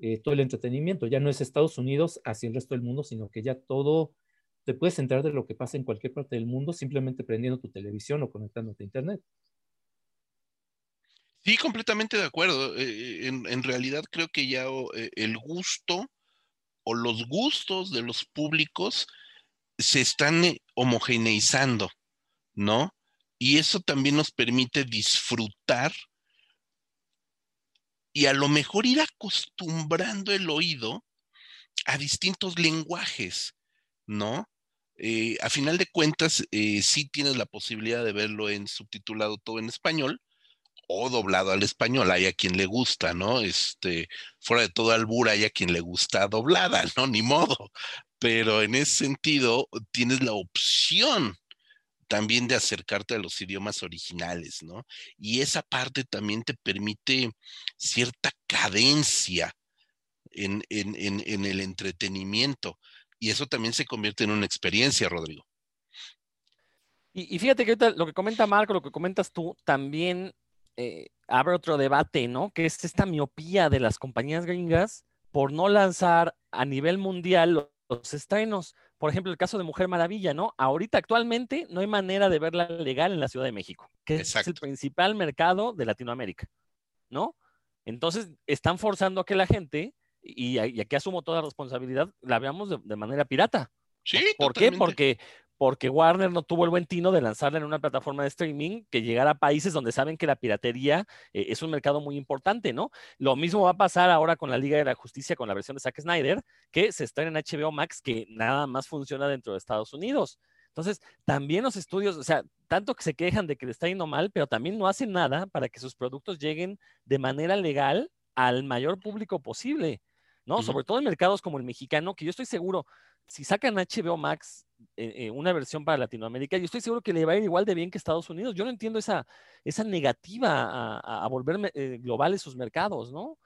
eh, todo el entretenimiento. Ya no es Estados Unidos hacia el resto del mundo, sino que ya todo, te puedes enterar de lo que pasa en cualquier parte del mundo simplemente prendiendo tu televisión o conectándote a Internet. Sí, completamente de acuerdo. Eh, en, en, realidad creo que ya eh, el gusto o los gustos de los públicos se están eh, homogeneizando, ¿no? Y eso también nos permite disfrutar y a lo mejor ir acostumbrando el oído a distintos lenguajes, ¿no? Eh, a final de cuentas, eh, sí tienes la posibilidad de verlo en subtitulado todo en español o doblado al español, hay a quien le gusta, ¿no? Este, fuera de todo albur, hay a quien le gusta doblada, ¿no? Ni modo. pero en ese sentido tienes la opción también de acercarte a los idiomas originales, ¿no? Y esa parte también te permite cierta cadencia en, el entretenimiento. Y eso también se convierte en una experiencia, Rodrigo. Y, fíjate que ahorita lo que comenta Marco, lo que comentas tú, también eh, abre otro debate, ¿no? Que es esta miopía de las compañías gringas por no lanzar a nivel mundial los estrenos. Por ejemplo, el caso de Mujer Maravilla, ¿no? Ahorita actualmente no hay manera de verla legal en la Ciudad de México, que es el principal mercado de Latinoamérica, ¿no? Entonces, están forzando a que la gente, y, aquí asumo toda responsabilidad, la veamos de, de manera pirata. Sí, ¿Por qué? Porque, porque Warner no tuvo el buen tino de lanzarla en una plataforma de streaming que llegara a países donde saben que la piratería eh, es un mercado muy importante, ¿no? Lo mismo va a pasar ahora con la Liga de la Justicia, con la versión de Zack Snyder, que se está en HBO Max, que nada más funciona dentro de Estados Unidos. Entonces, también los estudios, o sea, tanto que se quejan de que le está yendo mal, pero también no hacen nada para que sus productos lleguen de manera legal al mayor público posible, ¿no? Sobre todo en mercados como el mexicano, que yo estoy seguro, si sacan HBO Max eh, eh, una versión para Latinoamérica, yo estoy seguro que le va a ir igual de bien que Estados Unidos. Yo no entiendo esa, esa negativa a, volver eh, globales sus mercados, ¿no?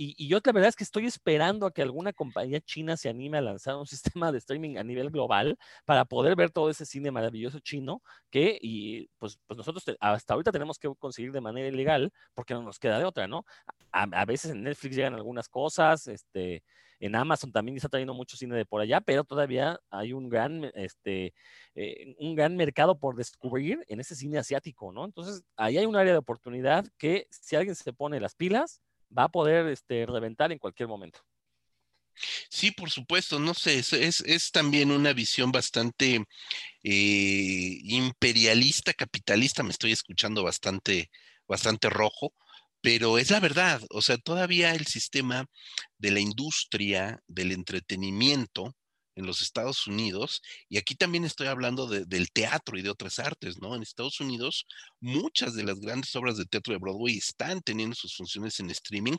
Y, yo la verdad es que estoy esperando a que alguna compañía china se anime a lanzar un sistema de streaming a nivel global para poder ver todo ese cine maravilloso chino que, y pues, pues nosotros hasta ahorita tenemos que conseguir de manera ilegal porque no nos queda de otra, ¿no? A, veces en Netflix llegan algunas cosas, este, en Amazon también está trayendo mucho cine de por allá, pero todavía hay un gran, este, eh, un gran mercado por descubrir en ese cine asiático, ¿no? Entonces, ahí hay un área de oportunidad que si alguien se pone las pilas, va a poder este, reventar en cualquier momento. Sí, por supuesto, no sé, es, es, también una visión bastante eh, imperialista, capitalista, me estoy escuchando bastante, bastante rojo, pero es la verdad, o sea, todavía el sistema de la industria del entretenimiento en los Estados Unidos, y aquí también estoy hablando del teatro y de otras artes, ¿no? En Estados Unidos, muchas de las grandes obras de teatro de Broadway están teniendo sus funciones en streaming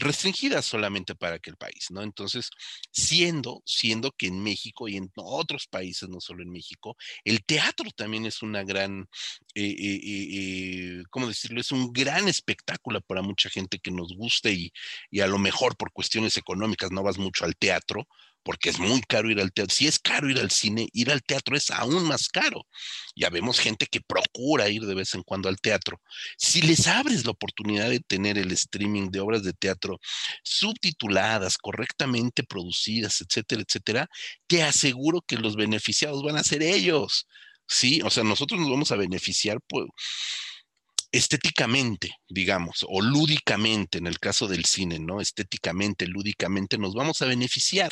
restringidas solamente para aquel país, ¿no? Entonces, siendo, siendo que en México y en otros países, no solo en México, el teatro también es una gran, eh, eh, eh, ¿cómo decirlo? Es un gran espectáculo para mucha gente que nos guste y, y a lo mejor por cuestiones económicas no vas mucho al teatro, porque es muy caro ir al teatro. Si es caro ir al cine, ir al teatro es aún más caro. Ya vemos gente que procura ir de vez en cuando al teatro. Si les abres la oportunidad de tener el streaming de obras de teatro subtituladas, correctamente producidas, etcétera, etcétera, te aseguro que los beneficiados van a ser ellos. Sí, o sea, nosotros nos vamos a beneficiar por estéticamente, digamos, o lúdicamente, en el caso del cine, ¿no? Estéticamente, lúdicamente nos vamos a beneficiar,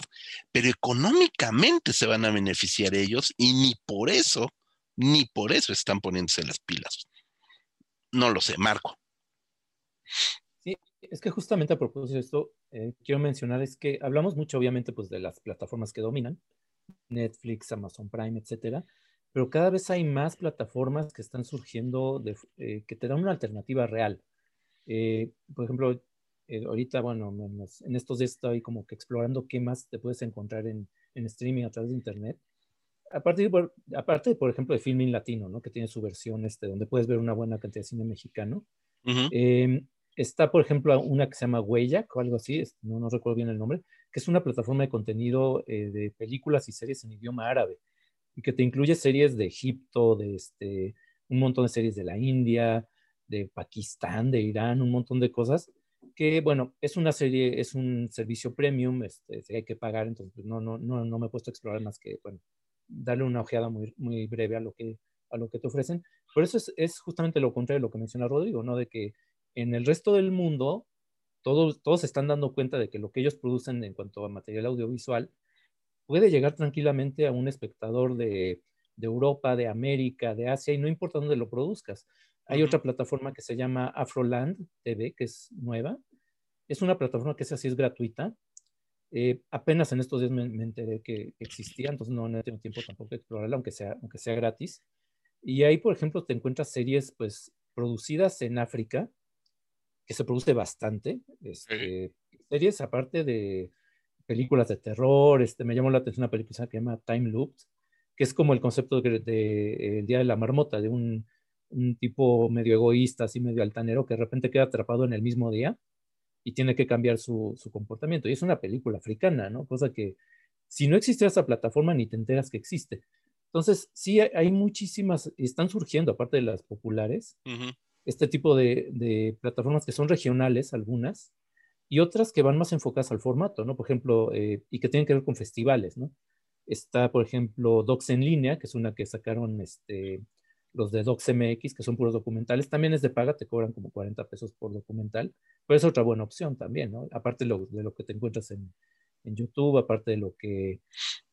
pero económicamente se van a beneficiar ellos y ni por eso, ni por eso están poniéndose las pilas. No lo sé, Marco. Sí, es que justamente a propósito de esto, eh, quiero mencionar es que hablamos mucho, obviamente, pues de las plataformas que dominan, Netflix, Amazon Prime, etcétera, pero cada vez hay más plataformas que están surgiendo eh, que te dan una alternativa real. Eh, por ejemplo, eh, ahorita, bueno, en, estos días estoy como que explorando qué más te puedes encontrar en, streaming a través de Internet. Aparte, por, aparte, por ejemplo, de Filming Latino, ¿no? que tiene su versión este, donde puedes ver una buena cantidad de cine mexicano. Em, está, por ejemplo, una que se llama Huella o algo así, no, no recuerdo bien el nombre, que es una plataforma de contenido de películas y series en idioma árabe y que te incluye series de Egipto, de este, un montón de series de la India, de Pakistán, de Irán, un montón de cosas que, bueno, es una serie, es un servicio premium, este, hay que pagar, entonces pues, no, no, no, no me he puesto a explorar más que, bueno, darle una ojeada muy, muy breve a lo que, a lo que te ofrecen. Por eso es, es justamente lo contrario de lo que menciona Rodrigo, ¿no? De que en el resto del mundo todos, todos están dando cuenta de que lo que ellos producen en cuanto a material audiovisual puede llegar tranquilamente a un espectador de, Europa, de América, de Asia, y no importa dónde lo produzcas. Hay otra plataforma que se llama Afroland TV, que es nueva. Es una plataforma que es así, es gratuita. Eh, apenas en estos días me, enteré que existía, entonces no, no tengo tiempo tampoco de explorarla, aunque sea, aunque sea gratis. Y ahí, por ejemplo, te encuentras series pues producidas en África, que se produce bastante. Este, series aparte de películas de terror. Este, me llamó la atención una película que se llama Time Loop, que es como el concepto de, El Día de la Marmota, de un, un, tipo medio egoísta, así medio altanero, que de repente queda atrapado en el mismo día y tiene que cambiar su, su comportamiento. Y es una película africana, ¿no? Cosa que si no existiera esa plataforma ni te enteras que existe. Entonces, sí, hay muchísimas, están surgiendo, aparte de las populares, este tipo de, de, plataformas que son regionales, algunas, y otras que van más enfocadas al formato, ¿no? Por ejemplo, eh, y que tienen que ver con festivales, ¿no? Está, por ejemplo, Docs en línea, que es una que sacaron este, los de Docs MX, que son puros documentales. También es de paga, te cobran como 40 pesos por documental, pero es otra buena opción también, ¿no? Aparte de lo, de lo que te encuentras en, en YouTube, aparte de lo que...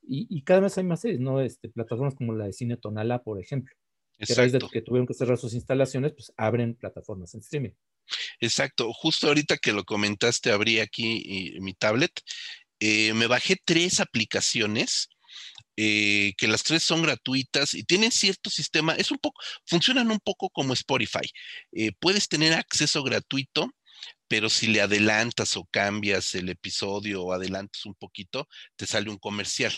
Y, cada vez hay más series, ¿no? Este, plataformas como la de Cine Tonala, por ejemplo. Que a raíz de que tuvieron que cerrar sus instalaciones, pues abren plataformas en streaming. Exacto. Justo ahorita que lo comentaste, abrí aquí mi tablet. Eh, me bajé tres aplicaciones eh, que las tres son gratuitas y tienen cierto sistema, es un poco, funcionan un poco como Spotify. Eh, puedes tener acceso gratuito pero si le adelantas o cambias el episodio o adelantas un poquito, te sale un comercial.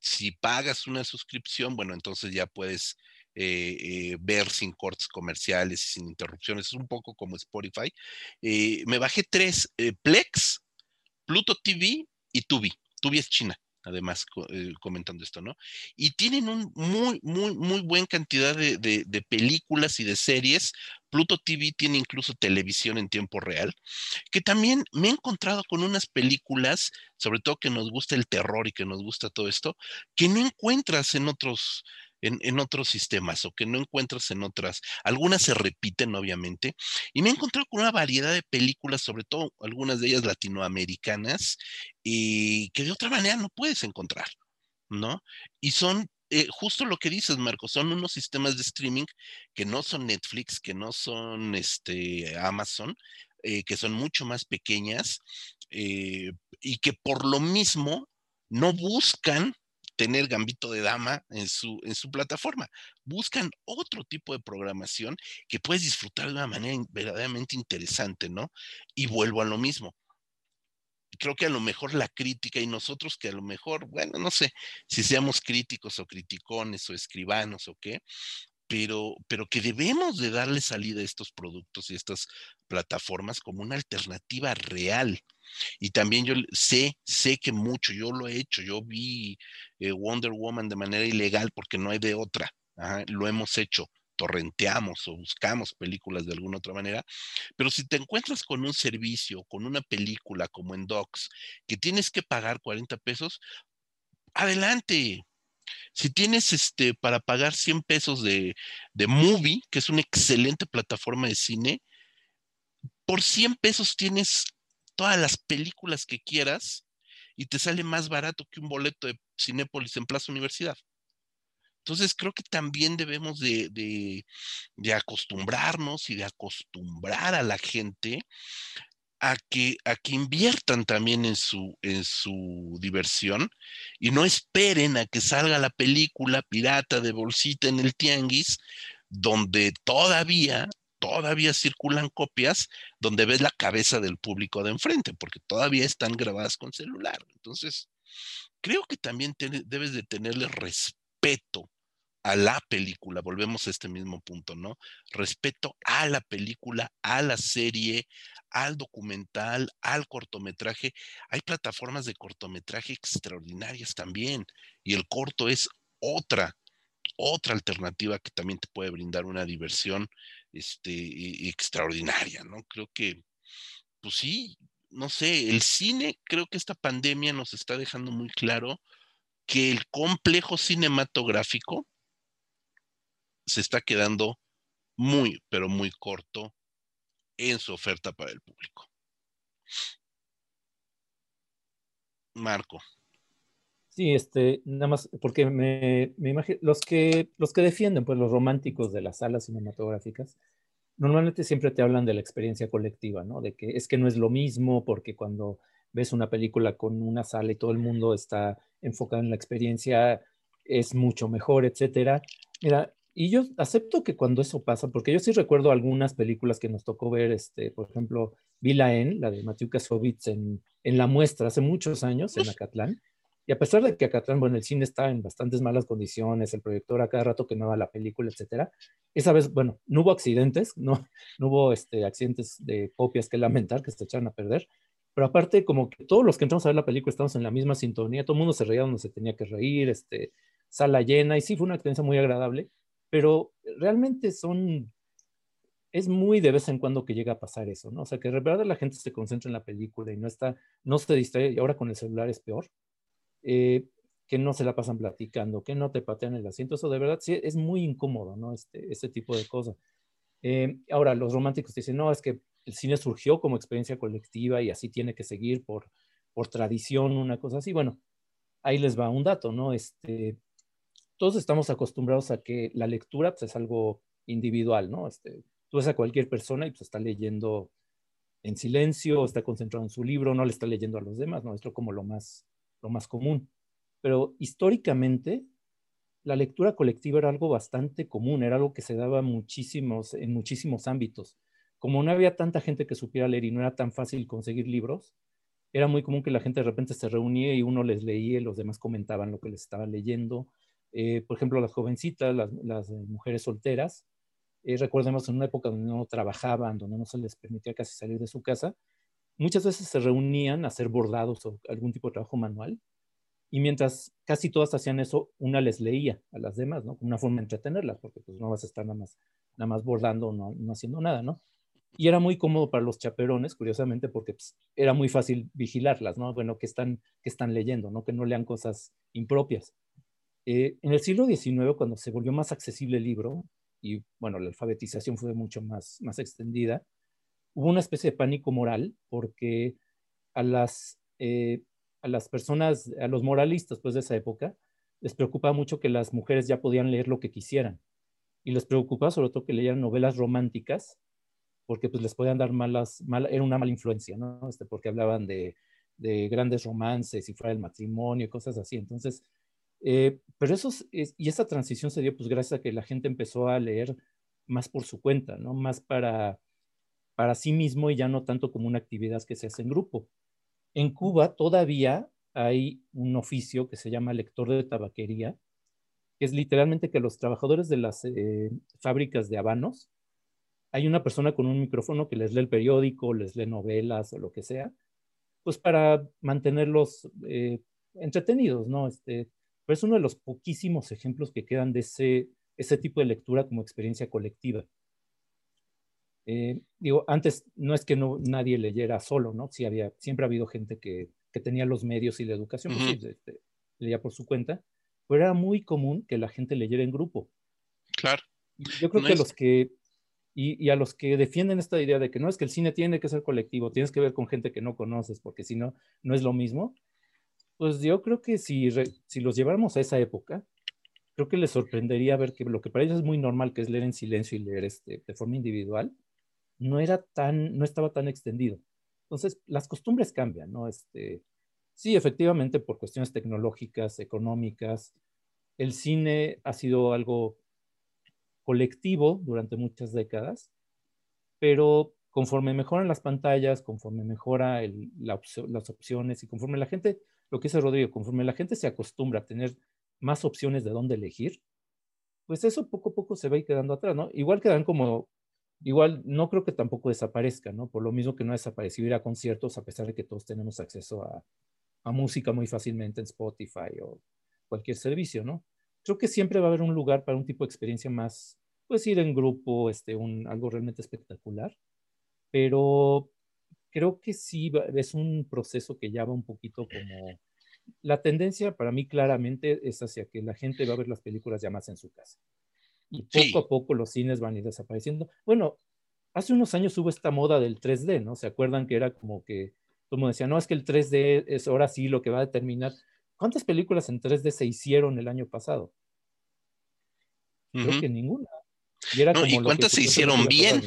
Si pagas una suscripción, bueno, entonces ya puedes eh, eh, ver sin cortes comerciales y sin interrupciones. Es un poco como Spotify. Eh, me bajé tres, Plex, Pluto TV y Tubi. Tubi es China además comentando esto, ¿no? Y tienen un muy, muy, muy buena cantidad de, de, películas y de series Pluto TV tiene incluso televisión en tiempo real, que también me he encontrado con unas películas, sobre todo que nos gusta el terror y que nos gusta todo esto, que no encuentras en otros, en, otros sistemas o que no encuentras en otras. Algunas se repiten, obviamente, y me he encontrado con una variedad de películas, sobre todo algunas de ellas latinoamericanas, y que de otra manera no puedes encontrar, ¿no? Y son eh, justo lo que dices, Marco, son unos sistemas de streaming que no son Netflix, que no son este, Amazon, eh, que son mucho más pequeñas eh, y que por lo mismo no buscan tener gambito de dama en su, en su plataforma. Buscan otro tipo de programación que puedes disfrutar de una manera verdaderamente interesante, ¿no? Y vuelvo a lo mismo creo que a lo mejor la crítica y nosotros que a lo mejor, bueno, no sé si seamos críticos o criticones o escribanos o qué, pero, pero que debemos de darle salida a estos productos y estas plataformas como una alternativa real. Y también yo sé, sé que mucho, yo lo he hecho, yo vi eh, Wonder Woman de manera ilegal porque no hay de otra, lo hemos hecho torrenteamos o buscamos películas de alguna otra manera, pero si te encuentras con un servicio, con una película como en Docs, que tienes que pagar 40 pesos, adelante. Si tienes este para pagar 100 pesos de, de Movie, que es una excelente plataforma de cine, por 100 pesos tienes todas las películas que quieras y te sale más barato que un boleto de Cinépolis en Plaza Universidad. Entonces creo que también debemos de, acostumbrarnos y de acostumbrar a la gente a que, a que inviertan también en su, en su diversión y no esperen a que salga la película pirata de bolsita en el tianguis, donde todavía, todavía circulan copias, donde ves la cabeza del público de enfrente, porque todavía están grabadas con celular. Entonces, creo que también debes de tenerle respeto a la película, volvemos a este mismo punto, ¿no? Respeto a la película, a la serie, al documental, al cortometraje. Hay plataformas de cortometraje extraordinarias también y el corto es otra, otra alternativa que también te puede brindar una diversión este, extraordinaria, ¿no? Creo que, pues sí, no sé, el cine, creo que esta pandemia nos está dejando muy claro que el complejo cinematográfico se está quedando muy, pero muy corto en su oferta para el público. Marco. Sí, este, nada más, porque me, me imagino, los que, los que defienden, pues los románticos de las salas cinematográficas, normalmente siempre te hablan de la experiencia colectiva, ¿no? De que es que no es lo mismo, porque cuando ves una película con una sala y todo el mundo está enfocado en la experiencia, es mucho mejor, etcétera. Mira, y yo acepto que cuando eso pasa, porque yo sí recuerdo algunas películas que nos tocó ver, este, por ejemplo, vi la en, la de Matthew Kasovitz en, en la muestra hace muchos años en Acatlán. Y a pesar de que Acatlán, bueno, el cine está en bastantes malas condiciones, el proyector a cada rato quemaba la película, etcétera, esa vez, bueno, no hubo accidentes, no, no hubo este, accidentes de copias que lamentar, que se echaron a perder, pero aparte, como que todos los que entramos a ver la película estamos en la misma sintonía, todo el mundo se reía donde se tenía que reír, este, sala llena, y sí, fue una experiencia muy agradable, pero realmente son es muy de vez en cuando que llega a pasar eso, ¿no? O sea, que de verdad la gente se concentra en la película y no está, no se distrae, y ahora con el celular es peor, eh, que no se la pasan platicando, que no te patean el asiento, eso de verdad sí es muy incómodo, ¿no? Este, este tipo de cosas. Eh, ahora, los románticos dicen, no, es que el cine surgió como experiencia colectiva y así tiene que seguir por, por tradición, una cosa así. Bueno, ahí les va un dato, ¿no? Este, todos estamos acostumbrados a que la lectura pues, es algo individual, ¿no? Este, Tú ves a cualquier persona y pues está leyendo en silencio, está concentrado en su libro, no le está leyendo a los demás, ¿no? Esto como lo más, lo más común. Pero históricamente, la lectura colectiva era algo bastante común, era algo que se daba muchísimos, en muchísimos ámbitos. Como no había tanta gente que supiera leer y no era tan fácil conseguir libros, era muy común que la gente de repente se reunía y uno les leía y los demás comentaban lo que les estaba leyendo. Eh, por ejemplo, las jovencitas, las, las mujeres solteras, eh, recordemos en una época donde no trabajaban, donde no se les permitía casi salir de su casa, muchas veces se reunían a hacer bordados o algún tipo de trabajo manual. Y mientras casi todas hacían eso, una les leía a las demás, ¿no? Una forma de entretenerlas, porque pues no vas a estar nada más, nada más bordando o no, no haciendo nada, ¿no? Y era muy cómodo para los chaperones, curiosamente, porque pues, era muy fácil vigilarlas, ¿no? Bueno, que están, que están leyendo, ¿no? Que no lean cosas impropias. Eh, en el siglo XIX, cuando se volvió más accesible el libro, y bueno, la alfabetización fue mucho más, más extendida, hubo una especie de pánico moral porque a las, eh, a las personas, a los moralistas pues, de esa época, les preocupaba mucho que las mujeres ya podían leer lo que quisieran. Y les preocupaba sobre todo que leyeran novelas románticas, porque pues les podían dar malas, era una mala influencia, ¿no? Este, porque hablaban de, de grandes romances y fuera del matrimonio y cosas así. Entonces, eh, pero eso, y esa transición se dio pues gracias a que la gente empezó a leer más por su cuenta, ¿no? Más para, para sí mismo y ya no tanto como una actividad que se hace en grupo. En Cuba todavía hay un oficio que se llama lector de tabaquería, que es literalmente que los trabajadores de las eh, fábricas de habanos, hay una persona con un micrófono que les lee el periódico, les lee novelas o lo que sea, pues para mantenerlos eh, entretenidos, ¿no? Este, pero es uno de los poquísimos ejemplos que quedan de ese, ese tipo de lectura como experiencia colectiva. Eh, digo, antes no es que no, nadie leyera solo, ¿no? Sí había, siempre ha habido gente que, que tenía los medios y la educación, pues este, leía por su cuenta, pero era muy común que la gente leyera en grupo. Claro. yo creo que los que, y, y, a los que defienden esta idea de que no es que el cine tiene que ser colectivo, tienes que ver con gente que no conoces, porque si no, no es lo mismo, pues yo creo que si, si los lleváramos a esa época, creo que les sorprendería ver que lo que para ellos es muy normal, que es leer en silencio y leer este, de forma individual, no era tan, no estaba tan extendido. Entonces, las costumbres cambian, ¿no? Este, sí, efectivamente, por cuestiones tecnológicas, económicas, el cine ha sido algo colectivo durante muchas décadas, pero conforme mejoran las pantallas, conforme mejora las opciones y conforme la gente lo que dice Rodrigo, conforme la gente se acostumbra a tener más opciones de dónde elegir, pues eso poco a poco se va a ir quedando atrás, ¿no? Igual quedan como, igual no creo que tampoco desaparezca, ¿no? Por lo mismo que no ha desaparecido ir a conciertos, a pesar de que todos tenemos acceso a, a música muy fácilmente en Spotify o cualquier servicio, ¿no? Creo que siempre va a haber un lugar para un tipo de experiencia más, pues ir en grupo, este, un, algo realmente espectacular, pero creo que sí es un proceso que ya va un poquito como... La tendencia para mí claramente es hacia que la gente va a ver las películas ya más en su casa. Y poco a poco los cines van a ir desapareciendo. Bueno, hace unos años hubo esta moda del 3D, ¿no? ¿Se acuerdan que era como que, como decía, no, es que el 3D es ahora sí lo que va a determinar. ¿Cuántas películas en 3D se hicieron el año pasado? Creo que ninguna. Y, era como ¿y cuántas se hicieron bien?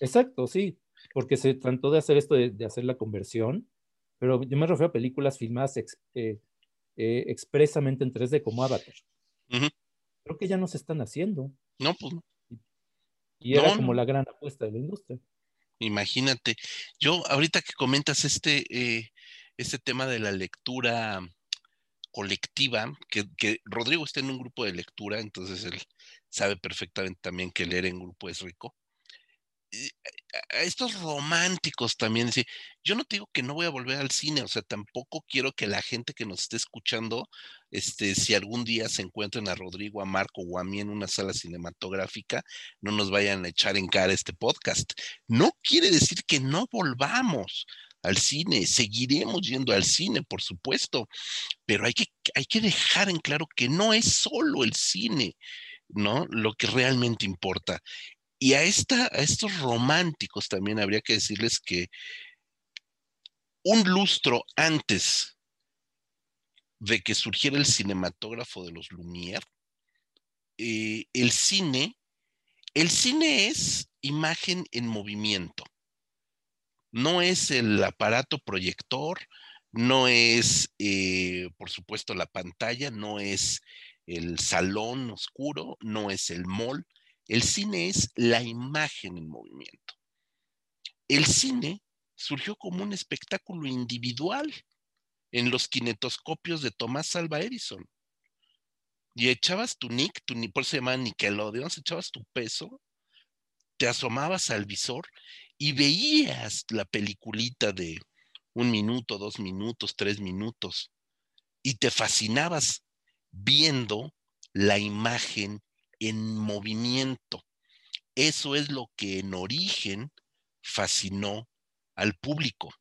Exacto, sí porque se trató de hacer esto de, hacer la conversión, pero yo me refiero a películas filmadas eh, eh, expresamente en 3D como Avatar. Creo que ya no se están haciendo. No, pues Y era como la gran apuesta de la industria. imagínate. Yo, ahorita que comentas este, eh, este tema de la lectura colectiva, que, que, Rodrigo está en un grupo de lectura, entonces él sabe perfectamente también que leer en grupo es rico estos románticos también, decir, yo no te digo que no voy a volver al cine, o sea, tampoco quiero que la gente que nos esté escuchando, este, si algún día se encuentren a Rodrigo, a Marco o a mí en una sala cinematográfica, no nos vayan a echar en cara este podcast. No quiere decir que no volvamos al cine, seguiremos yendo al cine, por supuesto, pero hay que, hay que dejar en claro que no es solo el cine, ¿no? Lo que realmente importa. Y a, esta, a estos románticos también habría que decirles que un lustro antes de que surgiera el cinematógrafo de los Lumière, eh, el cine, el cine es imagen en movimiento. No es el aparato proyector, no es, eh, por supuesto, la pantalla, no es el salón oscuro, no es el mall, el cine es la imagen en movimiento. El cine surgió como un espectáculo individual en los kinetoscopios de Tomás Alva Edison. Y echabas tu nick, tu, por eso se llama Nickelodeon, echabas tu peso, te asomabas al visor y veías la peliculita de un minuto, dos minutos, tres minutos, y te fascinabas viendo la imagen en movimiento. Eso es lo que en origen fascinó al público.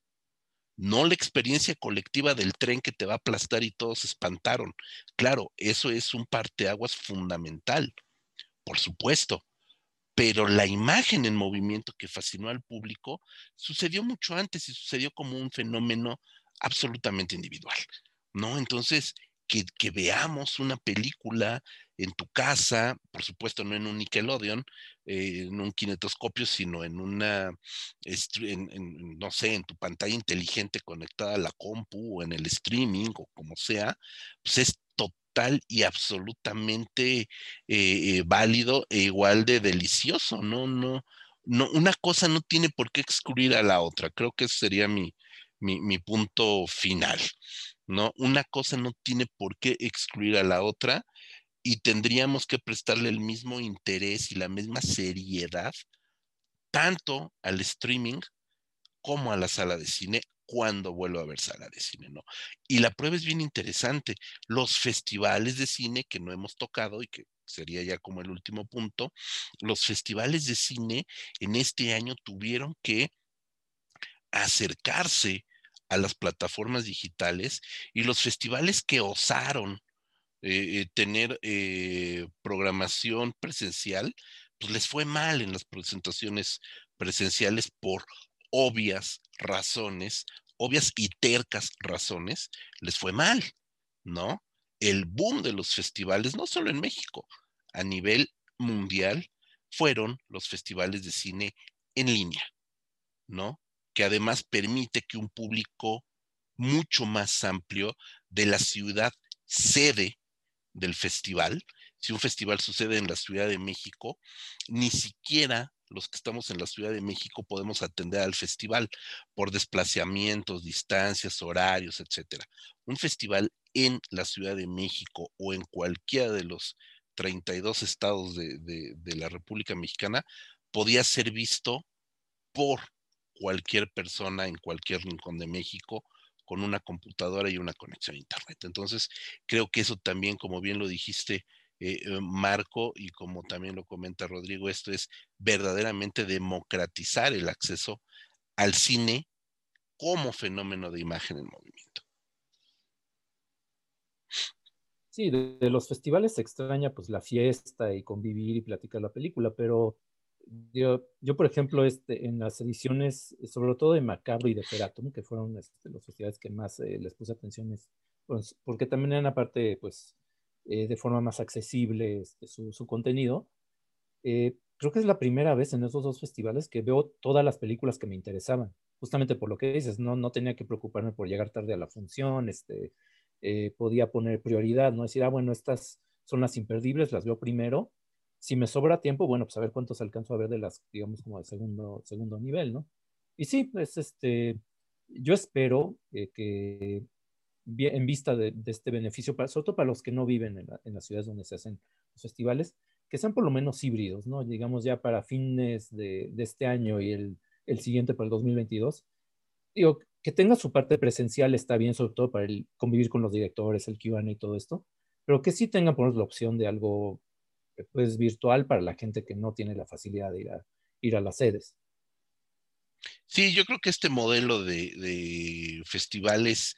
No la experiencia colectiva del tren que te va a aplastar y todos se espantaron. Claro, eso es un parteaguas fundamental, por supuesto. Pero la imagen en movimiento que fascinó al público sucedió mucho antes y sucedió como un fenómeno absolutamente individual, ¿no? Entonces, que, que veamos una película en tu casa, por supuesto no en un Nickelodeon, eh, en un kinetoscopio, sino en una, no sé, en tu pantalla inteligente conectada a la compu o en el streaming o como sea, pues es total y absolutamente eh, eh, válido e igual de delicioso, ¿no? No, no, una cosa no tiene por qué excluir a la otra. Creo que ese sería mi, mi, mi punto final. ¿no? Una cosa no tiene por qué excluir a la otra y tendríamos que prestarle el mismo interés y la misma seriedad tanto al streaming como a la sala de cine cuando vuelvo a ver sala de cine, ¿no? Y la prueba es bien interesante. Los festivales de cine que no hemos tocado y que sería ya como el último punto, los festivales de cine en este año tuvieron que acercarse a las plataformas digitales y los festivales que osaron eh, eh, tener eh, programación presencial, pues les fue mal en las presentaciones presenciales por obvias razones, obvias y tercas razones, les fue mal, ¿no? El boom de los festivales, no solo en México, a nivel mundial, fueron los festivales de cine en línea, ¿no? Que además permite que un público mucho más amplio de la ciudad sede del festival. Si un festival sucede en la Ciudad de México, ni siquiera los que estamos en la Ciudad de México podemos atender al festival por desplazamientos, distancias, horarios, etcétera. Un festival en la Ciudad de México o en cualquiera de los 32 estados de, de la República Mexicana podía ser visto por cualquier persona en cualquier rincón de México con una computadora y una conexión a Internet. Entonces, creo que eso también, como bien lo dijiste, eh, eh, Marco, y como también lo comenta Rodrigo, esto es verdaderamente democratizar el acceso al cine como fenómeno de imagen en movimiento. Sí, de, los festivales se extraña pues la fiesta y convivir y platicar la película, pero yo, yo, por ejemplo, este, en las ediciones, sobre todo de Macabro y de Feratum, que fueron este, festivales que más eh, les puse atención, pues, porque también eran aparte, pues, eh, de forma más accesible este, su, su, contenido. Eh, creo que es la primera vez en esos dos festivales que veo todas las películas que me interesaban, justamente por lo que dices, no, no tenía que preocuparme por llegar tarde a la función, este, podía poner prioridad, no decir, ah, bueno, estas son las imperdibles, las veo primero, Si me sobra tiempo, bueno, pues a ver cuántos alcanzo a ver de las, digamos, como de segundo, segundo nivel, ¿no? Y sí, pues este, yo espero que en vista de, este beneficio, para, sobre todo para los que no viven en, las ciudades donde se hacen los festivales, que sean por lo menos híbridos, ¿no? Digamos ya para fines de, este año y el, el, siguiente para el 2022. Digo, que tenga su parte presencial está bien, sobre todo para el convivir con los directores, el Q&A y todo esto, pero que sí tengan por la opción de algo pues virtual para la gente que no tiene la facilidad de ir a, ir a las sedes. Sí, yo creo que este modelo de, festivales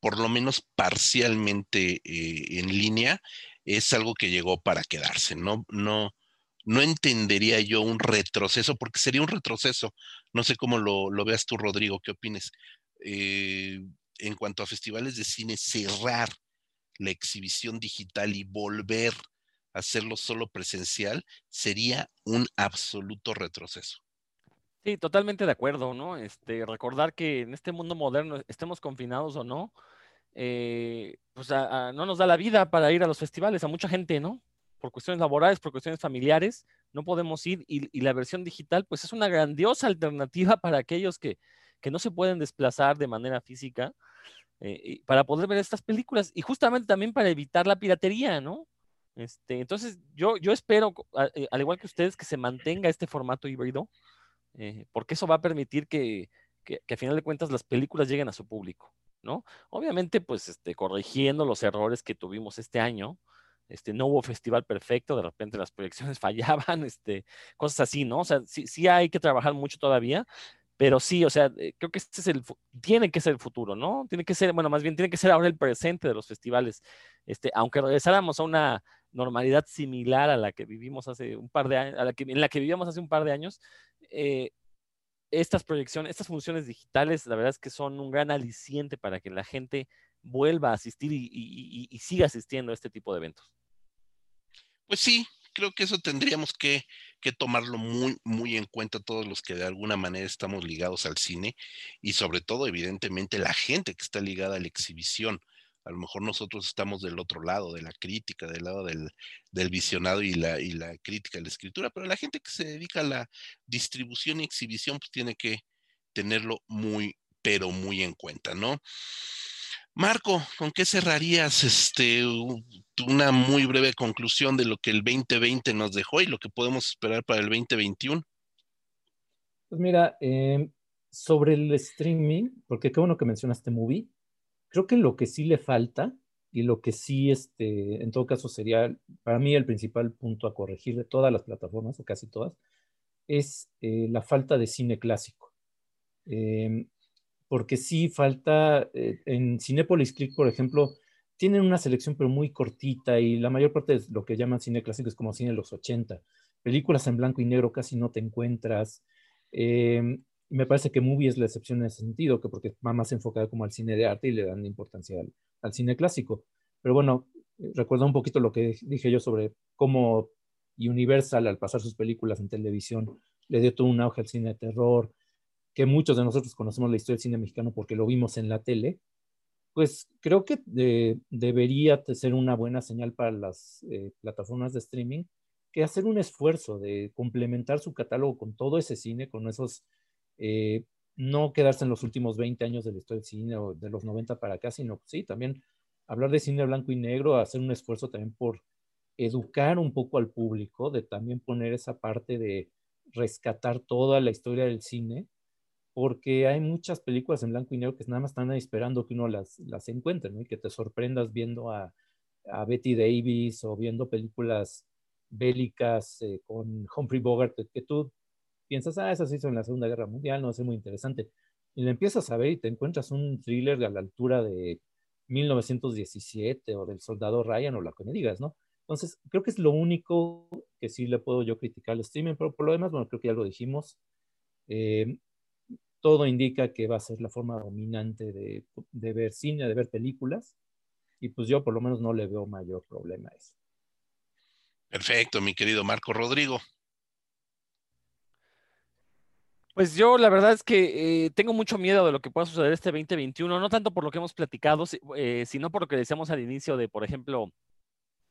por lo menos parcialmente eh, en línea, es algo que llegó para quedarse. No, no, no entendería yo un retroceso, porque sería un retroceso. No sé cómo lo, veas tú, Rodrigo, ¿qué opines? Eh, en cuanto a festivales de cine, cerrar la exhibición digital y volver hacerlo solo presencial sería un absoluto retroceso. Sí, totalmente de acuerdo, ¿no? Este, recordar que en este mundo moderno, estemos confinados o no, eh, pues no nos da la vida para ir a los festivales, a mucha gente, ¿no? Por cuestiones laborales, por cuestiones familiares, no podemos ir y, la versión digital, pues es una grandiosa alternativa para aquellos que, que no se pueden desplazar de manera física eh, para poder ver estas películas y justamente también para evitar la piratería, ¿no? Este, entonces, yo, yo espero, eh, al igual que ustedes, que se mantenga este formato híbrido, porque eso va a permitir que, que, que, a final de cuentas las películas lleguen a su público. ¿no? Obviamente, pues, este, corrigiendo los errores que tuvimos este año, este, no hubo festival perfecto, de repente las proyecciones fallaban, este, cosas así, ¿no? O sea, sí, sí hay que trabajar mucho todavía, pero sí, o sea, eh, creo que este es el, tiene que ser el futuro, ¿no? Tiene que ser, bueno, más bien tiene que ser ahora el presente de los festivales. Este, aunque regresáramos a una normalidad similar a la que vivimos hace un par de años, a la que, en la que vivíamos hace un par de años, eh, estas proyecciones, estas funciones digitales, la verdad es que son un gran aliciente para que la gente vuelva a asistir y, siga asistiendo a este tipo de eventos. Pues sí, creo que eso tendríamos que, tomarlo muy, muy en cuenta todos los que de alguna manera estamos ligados al cine y sobre todo, evidentemente, la gente que está ligada a la exhibición a lo mejor nosotros estamos del otro lado, de la crítica, del lado del, visionado y la, crítica de la escritura, pero la gente que se dedica a la distribución y exhibición, pues tiene que tenerlo muy, pero muy en cuenta, ¿no? Marco, ¿con qué cerrarías este, una muy breve conclusión de lo que el 2020 nos dejó y lo que podemos esperar para el 2021? Pues mira, em, sobre el streaming, porque qué bueno que mencionaste Movie, Creo que lo que sí le falta y lo que sí, este, en todo caso, sería para mí el principal punto a corregir de todas las plataformas, o casi todas, es eh, la falta de cine clásico. Em, porque sí falta, eh, en Cinepolis Click, por ejemplo, tienen una selección pero muy cortita y la mayor parte de lo que llaman cine clásico es como cine de los 80. Películas en blanco y negro casi no te encuentras. Em, me parece que Movie es la excepción en ese sentido, que porque va más enfocada como al cine de arte y le dan importancia al, cine clásico. Pero bueno, recuerda un poquito lo que dije yo sobre cómo Universal, al pasar sus películas en televisión, le dio todo un auge al cine de terror, que muchos de nosotros conocemos la historia del cine mexicano porque lo vimos en la tele, pues creo que debería ser una buena señal para las eh, plataformas de streaming que hacer un esfuerzo de complementar su catálogo con todo ese cine, con esos eh, no quedarse en los últimos 20 años de la historia del cine o de los 90 para acá, sino sí, también hablar de cine blanco y negro, hacer un esfuerzo también por educar un poco al público, de también poner esa parte de rescatar toda la historia del cine, porque hay muchas películas en blanco y negro que nada más están esperando que uno las, las encuentre, ¿no? y que te sorprendas viendo a, a Betty Davis o viendo películas bélicas eh, con Humphrey Bogart, que tú piensas, ah, eso se hizo en la Segunda Guerra Mundial, no, es muy interesante. Y lo empiezas a ver y te encuentras un thriller a la altura de 1917 o del Soldado Ryan o lo que me digas, ¿no? Entonces, creo que es lo único que sí le puedo yo criticar al streaming, pero por lo demás, bueno, creo que ya lo dijimos. Eh, todo indica que va a ser la forma dominante de, de, ver cine, de ver películas, y pues yo por lo menos no le veo mayor problema a eso. Perfecto, mi querido Marco Rodrigo. Pues yo la verdad es que eh, tengo mucho miedo de lo que pueda suceder este 2021, no tanto por lo que hemos platicado, eh, sino por lo que decíamos al inicio de, por ejemplo,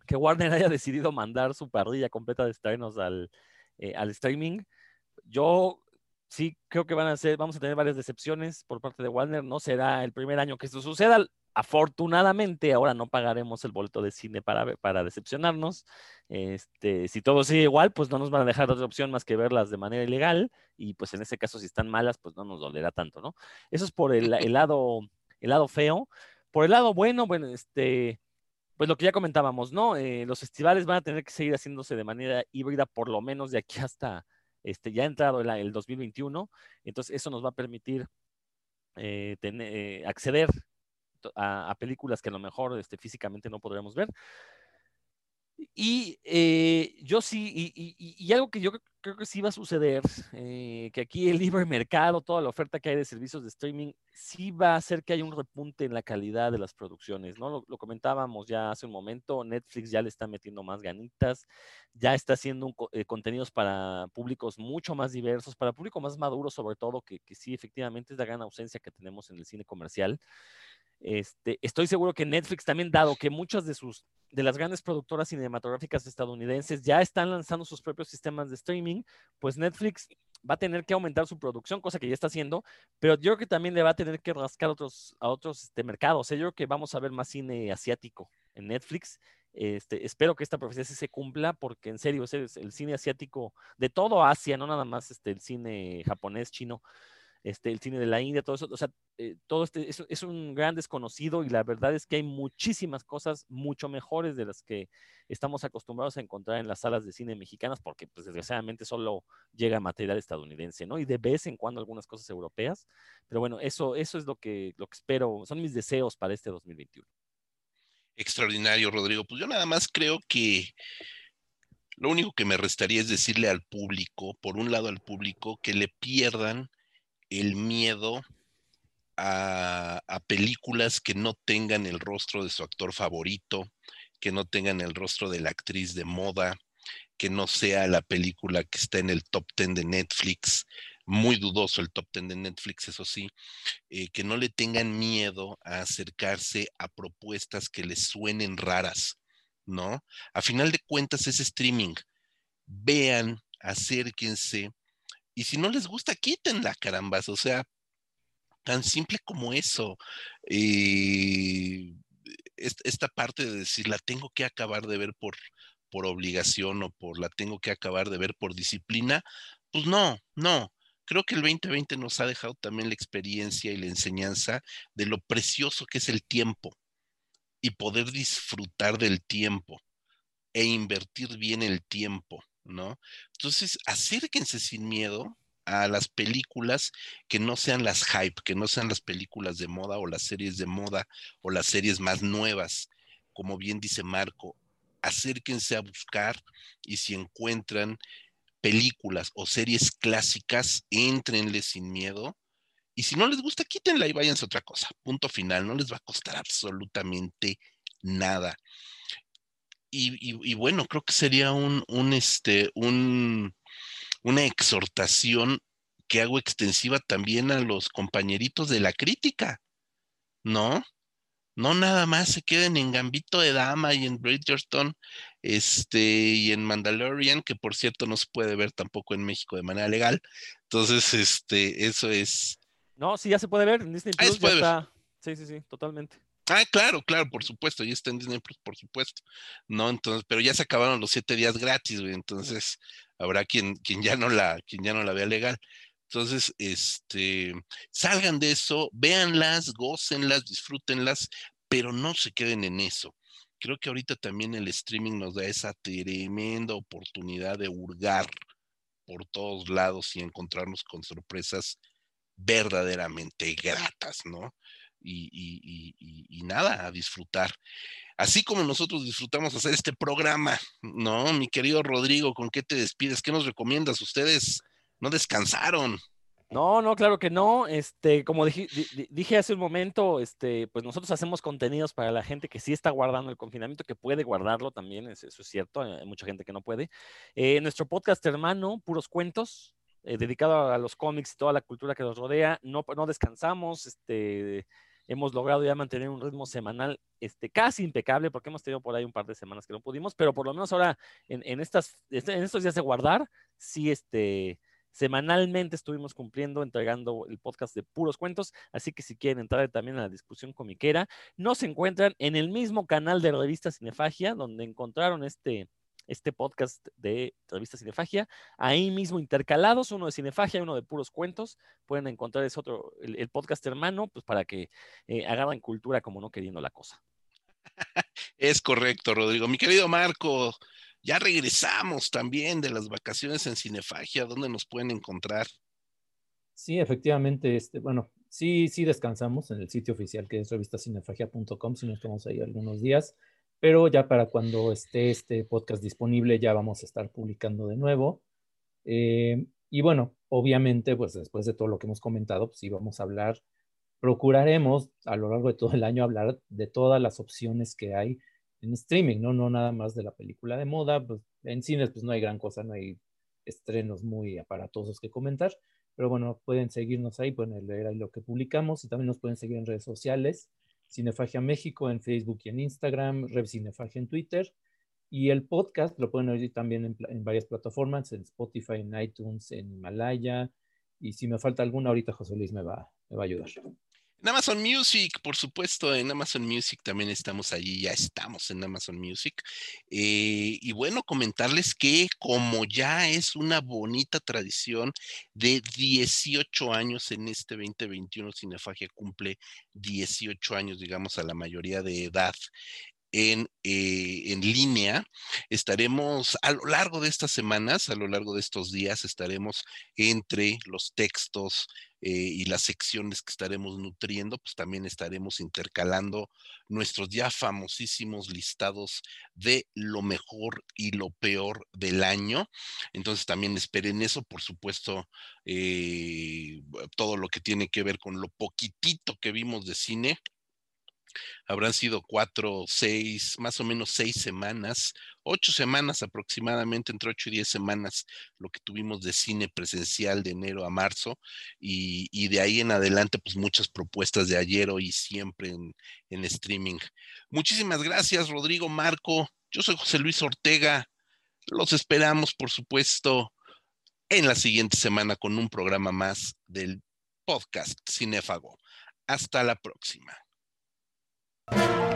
que Warner haya decidido mandar su parrilla completa de estrenos al, eh, al streaming. Yo sí creo que van a ser, vamos a tener varias decepciones por parte de Warner. No será el primer año que esto suceda. Afortunadamente, ahora no pagaremos el boleto de cine para, para decepcionarnos. Este, si todo sigue igual, pues no nos van a dejar otra opción más que verlas de manera ilegal. Y pues en ese caso, si están malas, pues no nos dolerá tanto, ¿no? Eso es por el, lado, el lado feo. Por el lado bueno, bueno, este, pues lo que ya comentábamos, ¿no? Eh, los festivales van a tener que seguir haciéndose de manera híbrida, por lo menos de aquí hasta este, ya entrado el, el 2021. Entonces, eso nos va a permitir eh, tener, eh, acceder a, películas que a lo mejor este, físicamente no podremos ver. Y eh, yo sí, y, algo que yo creo que sí va a suceder, eh, que aquí el libre mercado, toda la oferta que hay de servicios de streaming, sí va a hacer que haya un repunte en la calidad de las producciones, ¿no? Lo, comentábamos ya hace un momento, Netflix ya le está metiendo más ganitas, ya está haciendo eh, contenidos para públicos mucho más diversos, para público más maduro sobre todo, que, que sí, efectivamente es la gran ausencia que tenemos en el cine comercial. Este, estoy seguro que Netflix también, dado que muchas de sus de las grandes productoras cinematográficas estadounidenses ya están lanzando sus propios sistemas de streaming, pues Netflix va a tener que aumentar su producción, cosa que ya está haciendo, pero yo creo que también le va a tener que rascar otros, a otros este, mercados. yo creo que vamos a ver más cine asiático en Netflix. Este, espero que esta profecía sí se cumpla, porque en serio, el, el cine asiático de todo Asia, no nada más este, el cine japonés, chino, este, el cine de la India, todo eso, o sea, eh, todo este es, un gran desconocido y la verdad es que hay muchísimas cosas mucho mejores de las que estamos acostumbrados a encontrar en las salas de cine mexicanas, porque pues desgraciadamente solo llega material estadounidense, ¿no? Y de vez en cuando algunas cosas europeas, pero bueno, eso, eso es lo que, lo que espero, son mis deseos para este 2021. Extraordinario, Rodrigo. Pues yo nada más creo que lo único que me restaría es decirle al público, por un lado al público, que le pierdan el miedo a, películas que no tengan el rostro de su actor favorito, que no tengan el rostro de la actriz de moda, que no sea la película que está en el top 10 de Netflix, muy dudoso el top 10 de Netflix, eso sí, eh, que no le tengan miedo a acercarse a propuestas que les suenen raras, ¿no? A final de cuentas es streaming. Vean, acérquense, y si no les gusta, quítenla, carambas. O sea, tan simple como eso. Eh, esta parte de decir, la tengo que acabar de ver por, por obligación o por la tengo que acabar de ver por disciplina, pues no, no. Creo que el 2020 nos ha dejado también la experiencia y la enseñanza de lo precioso que es el tiempo y poder disfrutar del tiempo e invertir bien el tiempo. ¿No? Entonces, acérquense sin miedo a las películas que no sean las hype, que no sean las películas de moda o las series de moda o las series más nuevas. Como bien dice Marco, acérquense a buscar y si encuentran películas o series clásicas, entrenle sin miedo. Y si no les gusta, quítenla y váyanse a otra cosa. Punto final. No les va a costar absolutamente nada y, bueno, creo que sería un, un este, un, una exhortación que hago extensiva también a los compañeritos de la crítica, ¿no? No nada más se queden en Gambito de Dama y en Bridgerton, este, y en Mandalorian, que por cierto no se puede ver tampoco en México de manera legal. Entonces, este, eso es. No, sí, ya se puede ver en Disney ah, Plus. ya está. Sí, sí, sí, totalmente. Ah, claro, claro, por supuesto, ya está en Disney Plus, por supuesto. No, entonces, pero ya se acabaron los siete días gratis, güey, entonces habrá quien, quien ya no la, quien ya no la vea legal. Entonces, este, salgan de eso, véanlas, gócenlas, disfrútenlas, pero no se queden en eso. Creo que ahorita también el streaming nos da esa tremenda oportunidad de hurgar por todos lados y encontrarnos con sorpresas verdaderamente gratas, ¿no? Y, nada, a disfrutar. Así como nosotros disfrutamos hacer este programa, ¿no? Mi querido Rodrigo, ¿con qué te despides? ¿Qué nos recomiendas? Ustedes no descansaron. No, no, claro que no. Este, como dije, dije, hace un momento, este, pues nosotros hacemos contenidos para la gente que sí está guardando el confinamiento, que puede guardarlo también, eso es cierto, hay mucha gente que no puede. Eh, nuestro podcast hermano, Puros Cuentos, eh, dedicado a los cómics y toda la cultura que nos rodea, no, no descansamos, este, hemos logrado ya mantener un ritmo semanal este, casi impecable, porque hemos tenido por ahí un par de semanas que no pudimos, pero por lo menos ahora en, estas, este, en estos días de guardar, sí, este, semanalmente estuvimos cumpliendo, entregando el podcast de puros cuentos, así que si quieren entrar también a la discusión comiquera, nos encuentran en el mismo canal de revista Cinefagia, donde encontraron este, este podcast de revista Cinefagia, ahí mismo intercalados, uno de Cinefagia y uno de puros cuentos, pueden encontrar ese otro, el, podcast hermano, pues para que eh, agarren cultura como no queriendo la cosa. Es correcto, Rodrigo. Mi querido Marco, ya regresamos también de las vacaciones en Cinefagia, ¿dónde nos pueden encontrar? Sí, efectivamente, este, bueno, sí, sí descansamos en el sitio oficial que es revistacinefagia.com, si nos estamos ahí algunos días pero ya para cuando esté este podcast disponible ya vamos a estar publicando de nuevo. Eh, y bueno, obviamente, pues después de todo lo que hemos comentado, pues sí vamos a hablar, procuraremos a lo largo de todo el año hablar de todas las opciones que hay en streaming, ¿no? No nada más de la película de moda, pues en cines pues no hay gran cosa, no hay estrenos muy aparatosos que comentar, pero bueno, pueden seguirnos ahí, pueden leer ahí lo que publicamos y también nos pueden seguir en redes sociales. Cinefagia México en Facebook y en Instagram, Rev Cinefagia en Twitter. Y el podcast lo pueden oír también en, varias plataformas, en Spotify, en iTunes, en Himalaya. Y si me falta alguna, ahorita José Luis me va, me va a ayudar. En Amazon Music, por supuesto, en Amazon Music también estamos allí, ya estamos en Amazon Music. Eh, y bueno, comentarles que como ya es una bonita tradición de 18 años en este 2021, Cinefagia cumple 18 años, digamos, a la mayoría de edad en, eh, en, línea. Estaremos a lo largo de estas semanas, a lo largo de estos días, estaremos entre los textos, eh, y las secciones que estaremos nutriendo, pues también estaremos intercalando nuestros ya famosísimos listados de lo mejor y lo peor del año. Entonces también esperen eso, por supuesto, eh, todo lo que tiene que ver con lo poquitito que vimos de cine habrán sido cuatro, seis, más o menos seis semanas, ocho semanas aproximadamente, entre ocho y diez semanas, lo que tuvimos de cine presencial de enero a marzo, y, de ahí en adelante, pues muchas propuestas de ayer, hoy y siempre en, en streaming. Muchísimas gracias, Rodrigo Marco. Yo soy José Luis Ortega. Los esperamos, por supuesto, en la siguiente semana con un programa más del podcast Cinéfago. Hasta la próxima. you